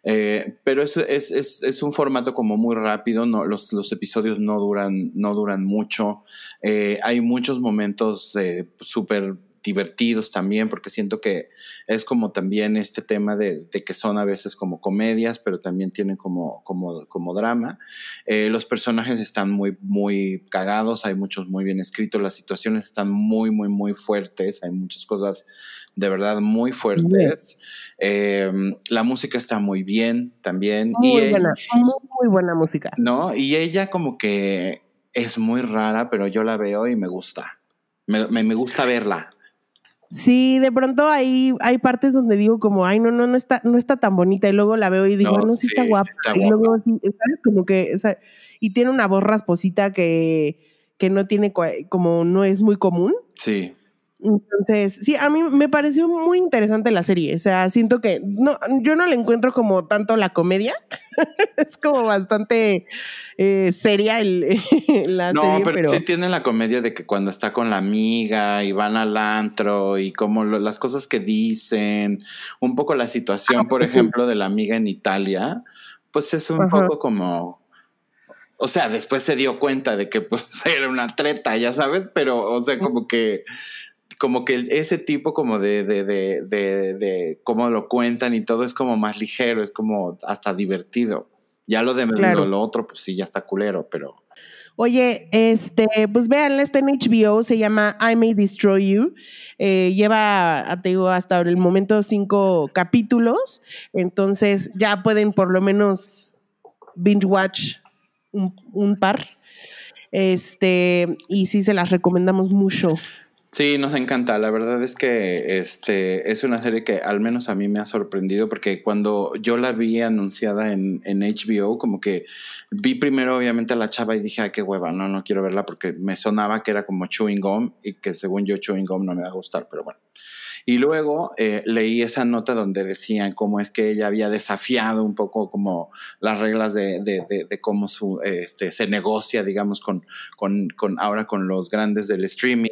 Eh, pero es, es, es, es, un formato como muy rápido, no, los, los episodios no duran, no duran mucho. Eh, hay muchos momentos súper divertidos también, porque siento que es como también este tema de, que son a veces como comedias, pero también tienen como, como, como drama. Eh, los personajes están muy, muy cagados, hay muchos muy bien escritos, las situaciones están muy, muy, muy fuertes, hay muchas cosas de verdad muy fuertes. Em, la música está muy bien también. Muy buena, muy buena música. ¿No? Y ella como que es muy rara, pero yo la veo y me gusta. Me, me, me gusta verla. Sí, de pronto hay, hay partes donde digo como, ay, no, no, no está, no está tan bonita. Y luego la veo y digo, no, sí, está guapa. y luego, ¿sabes? Como que, y tiene una voz rasposita que, que no tiene, como no es muy común. Sí. Entonces, sí, a mí me pareció muy interesante la serie. O sea, siento que no, yo no le encuentro como tanto la comedia. *laughs* es como bastante eh, seria el, *laughs* la no, serie. No, pero, sí tiene la comedia de que cuando está con la amiga y van al antro y como las cosas que dicen, un poco la situación, por ejemplo, de la amiga en Italia, pues es un poco como o sea, después se dio cuenta de que pues *laughs* era una treta, ya sabes, pero, o sea, como que como que ese tipo como de, de, de, de, cómo lo cuentan y todo es como más ligero, es como hasta divertido. Ya lo de lo, otro, pues sí, ya está culero, pero... Oye, este, pues vean, está en HBO, se llama I May Destroy You. Eh, lleva, te digo, hasta el momento cinco capítulos. Entonces ya pueden por lo menos binge watch un, un par. Este, y sí se las recomendamos mucho. Sí, nos encanta. La verdad es que este es una serie que al menos a mí me ha sorprendido porque cuando yo la vi anunciada en, en HBO, como que vi primero obviamente a la chava y dije, ay, qué hueva, no, no quiero verla porque me sonaba que era como chewing gum y que según yo chewing gum no me va a gustar, pero bueno. Y luego eh, leí esa nota donde decían cómo es que ella había desafiado un poco como las reglas de, de, de, cómo su, este, se negocia, digamos, con, con, con, ahora con los grandes del streaming.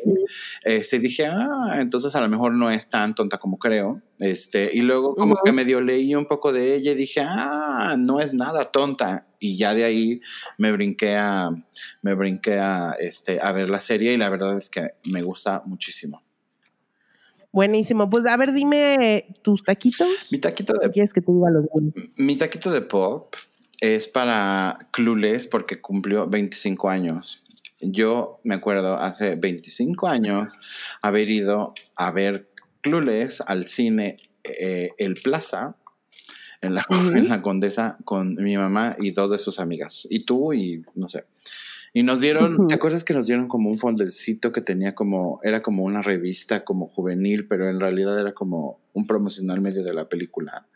Este, dije, ah, entonces a lo mejor no es tan tonta como creo. Este, y luego como que medio leí un poco de ella y dije, ah, no es nada tonta. Y ya de ahí me brinqué a, me brinqué a, este, a ver la serie y la verdad es que me gusta muchísimo. Buenísimo. Pues a ver, dime tus taquitos. Mi taquito de. ¿Quieres que te diga los Mi taquito de pop es para Clueless porque cumplió 25 años. Yo me acuerdo hace 25 años haber ido a ver Clueless al cine eh, El Plaza en la, *laughs* en la Condesa con mi mamá y dos de sus amigas. Y tú y no sé. Y nos dieron, ¿te acuerdas que nos dieron como un foldercito que tenía como, era como una revista como juvenil, pero en realidad era como un promocional medio de la película?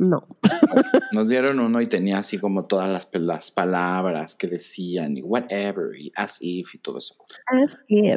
No. *laughs* Nos dieron uno y tenía así como todas las, las palabras que decían y whatever y as if y todo eso. As if.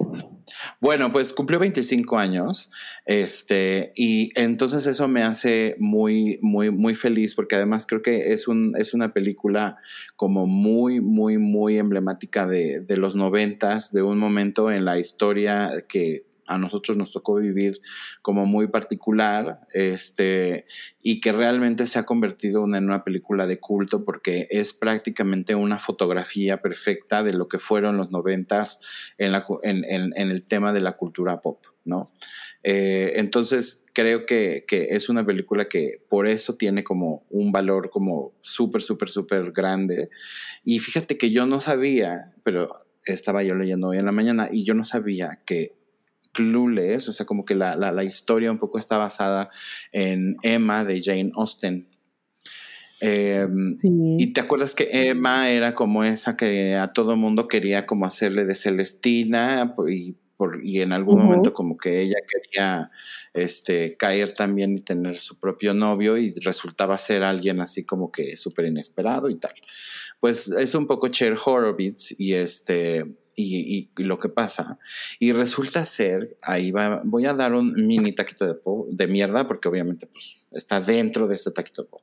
Bueno, pues cumplió 25 años este, y entonces eso me hace muy, muy, muy feliz porque además creo que es, un, es una película como muy, muy, muy emblemática de, de los noventas, de un momento en la historia que a nosotros nos tocó vivir como muy particular, este, y que realmente se ha convertido en una película de culto porque es prácticamente una fotografía perfecta de lo que fueron los noventas en, en, en el tema de la cultura pop. ¿no? Eh, entonces creo que, es una película que por eso tiene como un valor como súper, súper, súper grande. Y fíjate que yo no sabía, pero estaba yo leyendo hoy en la mañana y yo no sabía que Clueless, o sea, como que la, la, historia un poco está basada en Emma de Jane Austen. Em, y te acuerdas que Emma era como esa que a todo mundo quería como hacerle de Celestina y y en algún momento como que ella quería este, caer también y tener su propio novio y resultaba ser alguien así como que súper inesperado y tal. Pues es un poco Cher Horowitz y este... Y, lo que pasa. Y resulta ser, ahí va, voy a dar un mini taquito de, de mierda, porque obviamente pues, está dentro de este taquito de po.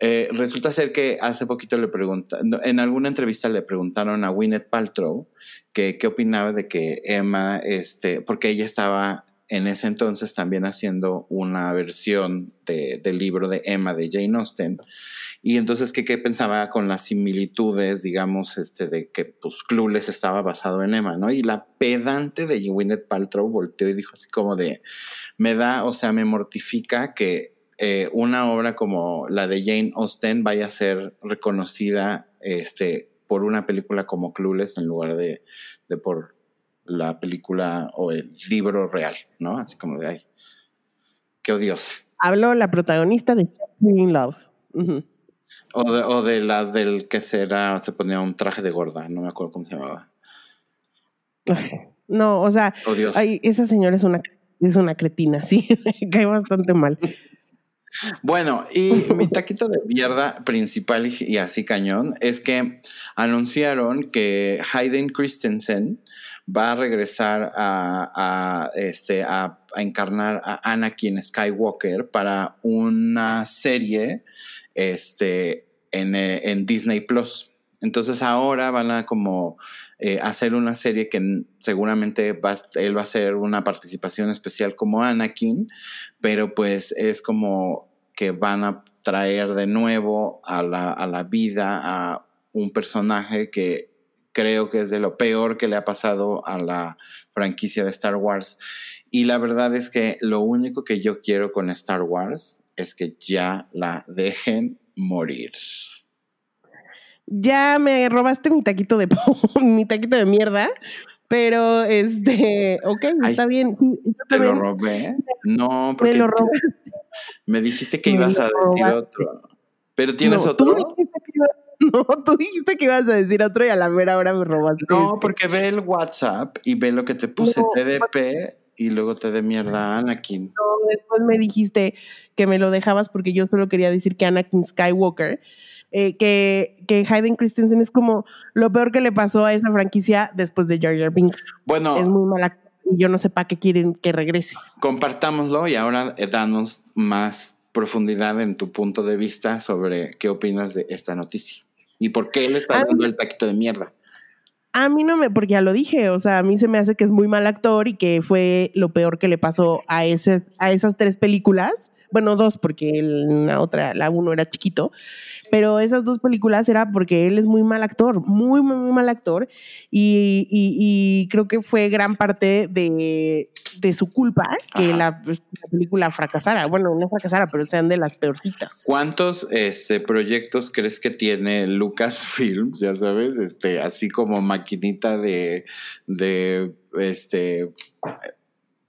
Eh, resulta ser que hace poquito le preguntaron, en alguna entrevista le preguntaron a Gwyneth Paltrow que qué opinaba de que Emma, este, porque ella estaba en ese entonces también haciendo una versión del libro de Emma de Jane Austen. Y entonces, ¿qué, ¿qué, pensaba con las similitudes, digamos, este, de que pues Clueless estaba basado en Emma, ¿no? Y la pedante de Gwyneth Paltrow volteó y dijo así como de, me da, o sea, me mortifica que eh, una obra como la de Jane Austen vaya a ser reconocida este, por una película como Clueless en lugar de, por la película o el libro real, ¿no? Así como de ahí. Qué odiosa. Habló la protagonista de in Love. o, de, la del que será, se ponía un traje de gorda, no me acuerdo cómo se llamaba. *laughs* No, o sea, esa señora es una, es una cretina, *laughs* sí, cae bastante mal. Bueno, y mi taquito de mierda principal y, así cañón es que anunciaron que Hayden Christensen va a regresar a, este, a, encarnar a Anakin Skywalker para una serie este, en, en Disney Plus. Entonces ahora van a como eh, hacer una serie que seguramente va, él va a hacer una participación especial como Anakin, pero pues es como que van a traer de nuevo a la, a la vida a un personaje que creo que es de lo peor que le ha pasado a la franquicia de Star Wars. Y la verdad es que lo único que yo quiero con Star Wars es que ya la dejen morir ya me robaste mi taquito de *laughs* mi taquito de mierda, pero este, ok, está bien. ¿Te lo robé? No, porque me lo robé. Me dijiste que ibas a decir otro. Pero tienes otro. *laughs* no, tú dijiste que ibas a decir otro y a la mera hora me robaste. No, porque ve el WhatsApp y ve lo que te puse TDP y luego te de mierda Anakin. No, después me dijiste que me lo dejabas porque yo solo quería decir que Anakin Skywalker eh, que, que Hayden Christensen es como lo peor que le pasó a esa franquicia después de Jar Jar Binks. Bueno. Es muy mala y yo no sé para qué quieren que regrese. Compartámoslo y ahora eh, danos más profundidad en tu punto de vista sobre qué opinas de esta noticia y por qué él está dando el taquito de mierda. A mí no me, porque ya lo dije, o sea, a mí se me hace que es muy mal actor y que fue lo peor que le pasó a, ese, a esas tres películas. Bueno, dos, porque la otra, la uno era chiquito. Pero esas dos películas era porque él es muy mal actor, muy, muy, muy mal actor. Y, creo que fue gran parte de, su culpa que pues, la, película fracasara. Bueno, no fracasara, pero sean de las peorcitas. ¿Cuántos este, proyectos crees que tiene Lucasfilms, ya sabes? Este, así como maquinita de, de este,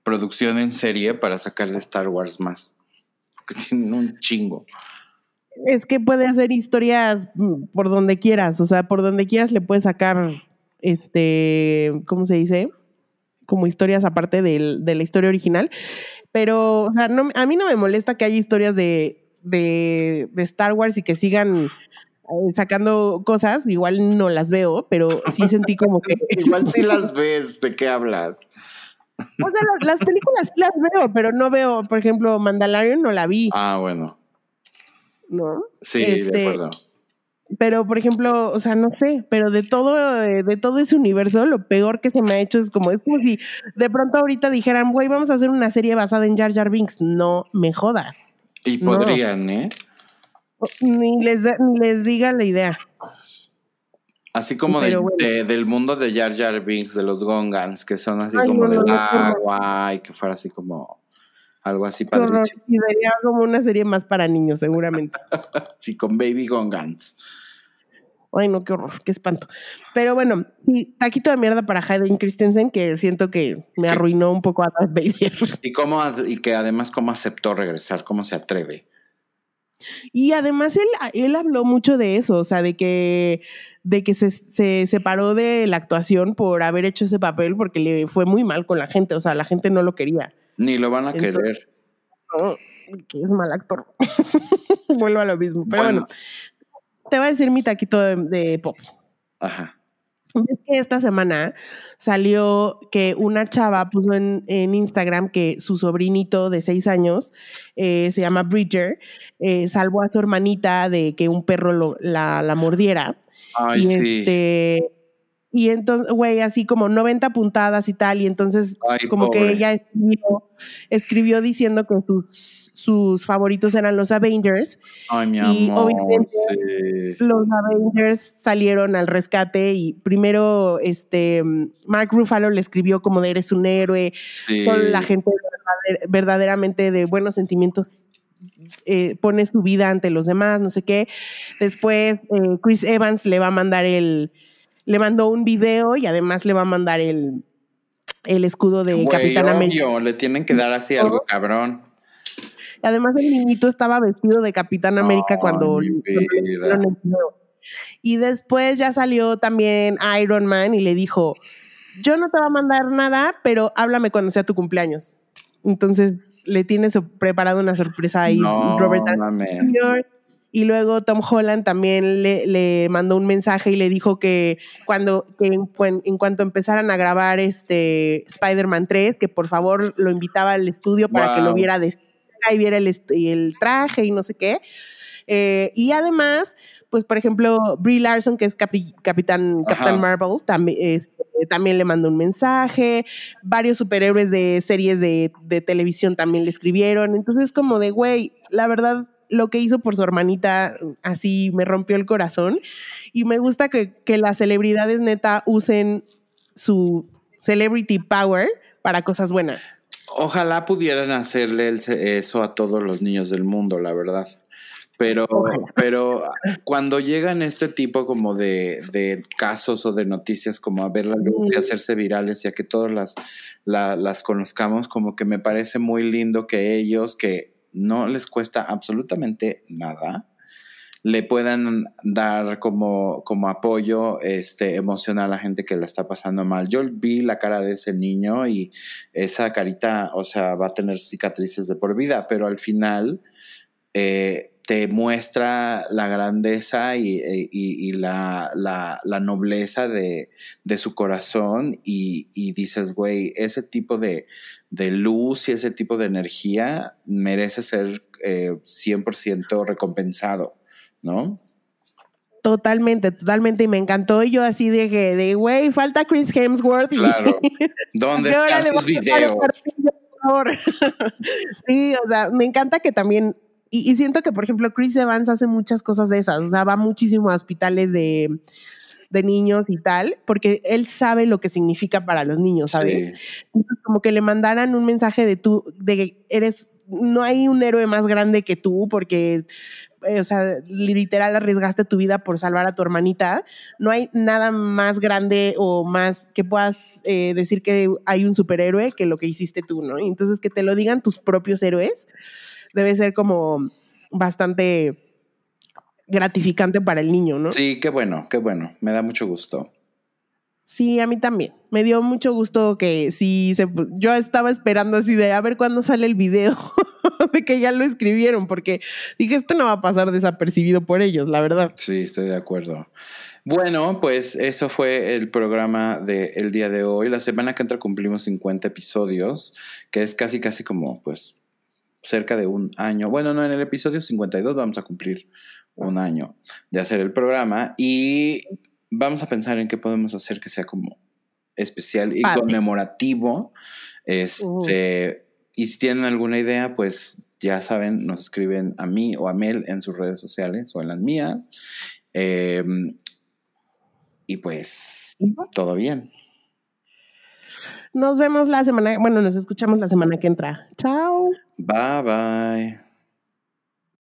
producción en serie para sacar de Star Wars más. Porque tienen un chingo es que puede hacer historias mm, por donde quieras, o sea, por donde quieras le puedes sacar, este, ¿cómo se dice? Como historias aparte de la historia original. Pero, o sea, no, a mí no me molesta que haya historias de, de, Star Wars y que sigan eh, sacando cosas, igual no las veo, pero sí sentí como que... *laughs* igual sí las ves, ¿de qué hablas? O sea, las, las películas sí las veo, pero no veo, por ejemplo, Mandalorian no la vi. Ah, bueno. ¿No? Sí, de este, acuerdo. pero, por ejemplo, o sea, no sé, pero de todo, eh, de todo ese universo, lo peor que se me ha hecho es como, es como si de pronto ahorita dijeran, güey, vamos a hacer una serie basada en Jar Jar Binks. No me jodas. Y podrían, ¿eh? Ni les, ni les diga la idea. Así como del mundo de Jar Jar Binks, de los Gongans, que son así como del agua y que fuera así como algo así padrísimo. Y sería como una serie más para niños, seguramente. *laughs* sí, con Baby Gongans. Ay, no, qué horror, qué espanto. Pero bueno, sí, taquito de mierda para Hayden Christensen, que siento que me arruinó un poco a Darth Vader. *laughs* Y, cómo, y que además cómo aceptó regresar, cómo se atreve. Y además él, él habló mucho de eso, o sea, de que de que se, se, separó de la actuación por haber hecho ese papel porque le fue muy mal con la gente, o sea, la gente no lo quería. Ni lo van a querer. No, que es mal actor. *laughs* Vuelvo a lo mismo. Pero bueno. te voy a decir mi taquito de, pop. Ajá. esta semana salió que una chava puso en, Instagram que su sobrinito de seis años eh, se llama Bridger, eh, salvó a su hermanita de que un perro la, la mordiera y este y entonces, güey, así como 90 puntadas y tal, y entonces como que ella escribió, escribió, diciendo que sus, sus favoritos eran los Avengers. Ay, mi y obviamente los Avengers salieron al rescate y primero este Mark Ruffalo le escribió como de eres un héroe, con la gente verdaderamente de buenos sentimientos eh, pone su vida ante los demás, no sé qué. Después eh, Chris Evans le va a mandar el, le mandó un video y además le va a mandar el, el escudo de Capitán América. Le tienen que dar así algo cabrón. Además el niñito estaba vestido de Capitán América cuando, Y después ya salió también Iron Man y le dijo, yo no te voy a mandar nada, pero háblame cuando sea tu cumpleaños. Entonces le tiene preparado una sorpresa ahí Robert Y luego Tom Holland también le, mandó un mensaje y le dijo que cuando en, cuanto empezaran a grabar este Spider-Man 3, que por favor lo invitaba al estudio para que lo viera de y viera el, el traje y no sé qué. Eh, y además, pues por ejemplo, Brie Larson, que es Capitán, Capitán Marvel, también, este, también le mandó un mensaje. Varios superhéroes de series de, televisión también le escribieron. Entonces, como de, güey, la verdad, lo que hizo por su hermanita así me rompió el corazón. Y me gusta que, que las celebridades neta usen su celebrity power para cosas buenas. Ojalá pudieran hacerle eso a todos los niños del mundo, la verdad. Pero, pero cuando llegan este tipo como de, de, casos o de noticias como a ver la luz y hacerse virales y a que todos las, las conozcamos, como que me parece muy lindo que ellos, que no les cuesta absolutamente nada, le puedan dar como, como apoyo este, emocional a la gente que la está pasando mal. Yo vi la cara de ese niño y esa carita, o sea, va a tener cicatrices de por vida, pero al final... Eh, te muestra la grandeza y, e, la, nobleza de, su corazón y, dices, güey, ese tipo de, luz y ese tipo de energía merece ser 100% eh, recompensado, ¿no? Totalmente, totalmente. Y me encantó. Y yo así dije, de, güey, falta Chris Hemsworth. Claro. *laughs* ¿Dónde están sus videos? *laughs* sí, o sea, me encanta que también y, siento que, por ejemplo, Chris Evans hace muchas cosas de esas, o sea, va muchísimo a hospitales de, niños y tal, porque él sabe lo que significa para los niños, ¿sabes? Entonces, como que le mandaran un mensaje de tú, de que eres, no hay un héroe más grande que tú, porque, eh, o sea, literal arriesgaste tu vida por salvar a tu hermanita. No hay nada más grande o más que puedas eh, decir que hay un superhéroe que lo que hiciste tú, ¿no? entonces, que te lo digan tus propios héroes debe ser como bastante gratificante para el niño, ¿no? Sí, qué bueno, qué bueno. Me da mucho gusto. Sí, a mí también. Me dio mucho gusto que sí se. Yo estaba esperando así de a ver cuándo sale el video *laughs* de que ya lo escribieron, porque dije, esto no va a pasar desapercibido por ellos, la verdad. Sí, estoy de acuerdo. Bueno, pues eso fue el programa del día de hoy. La semana que entra cumplimos 50 episodios, que es casi, casi como, pues, cerca de un año. Bueno, no, en el episodio 52 vamos a cumplir un año de hacer el programa y vamos a pensar en qué podemos hacer que sea como especial y conmemorativo. Este, Y si tienen alguna idea, pues ya saben, nos escriben a mí o a Mel en sus redes sociales o en las mías. Em, y pues todo bien. Nos vemos la semana, bueno, nos escuchamos la semana que entra. Chao. Bye bye.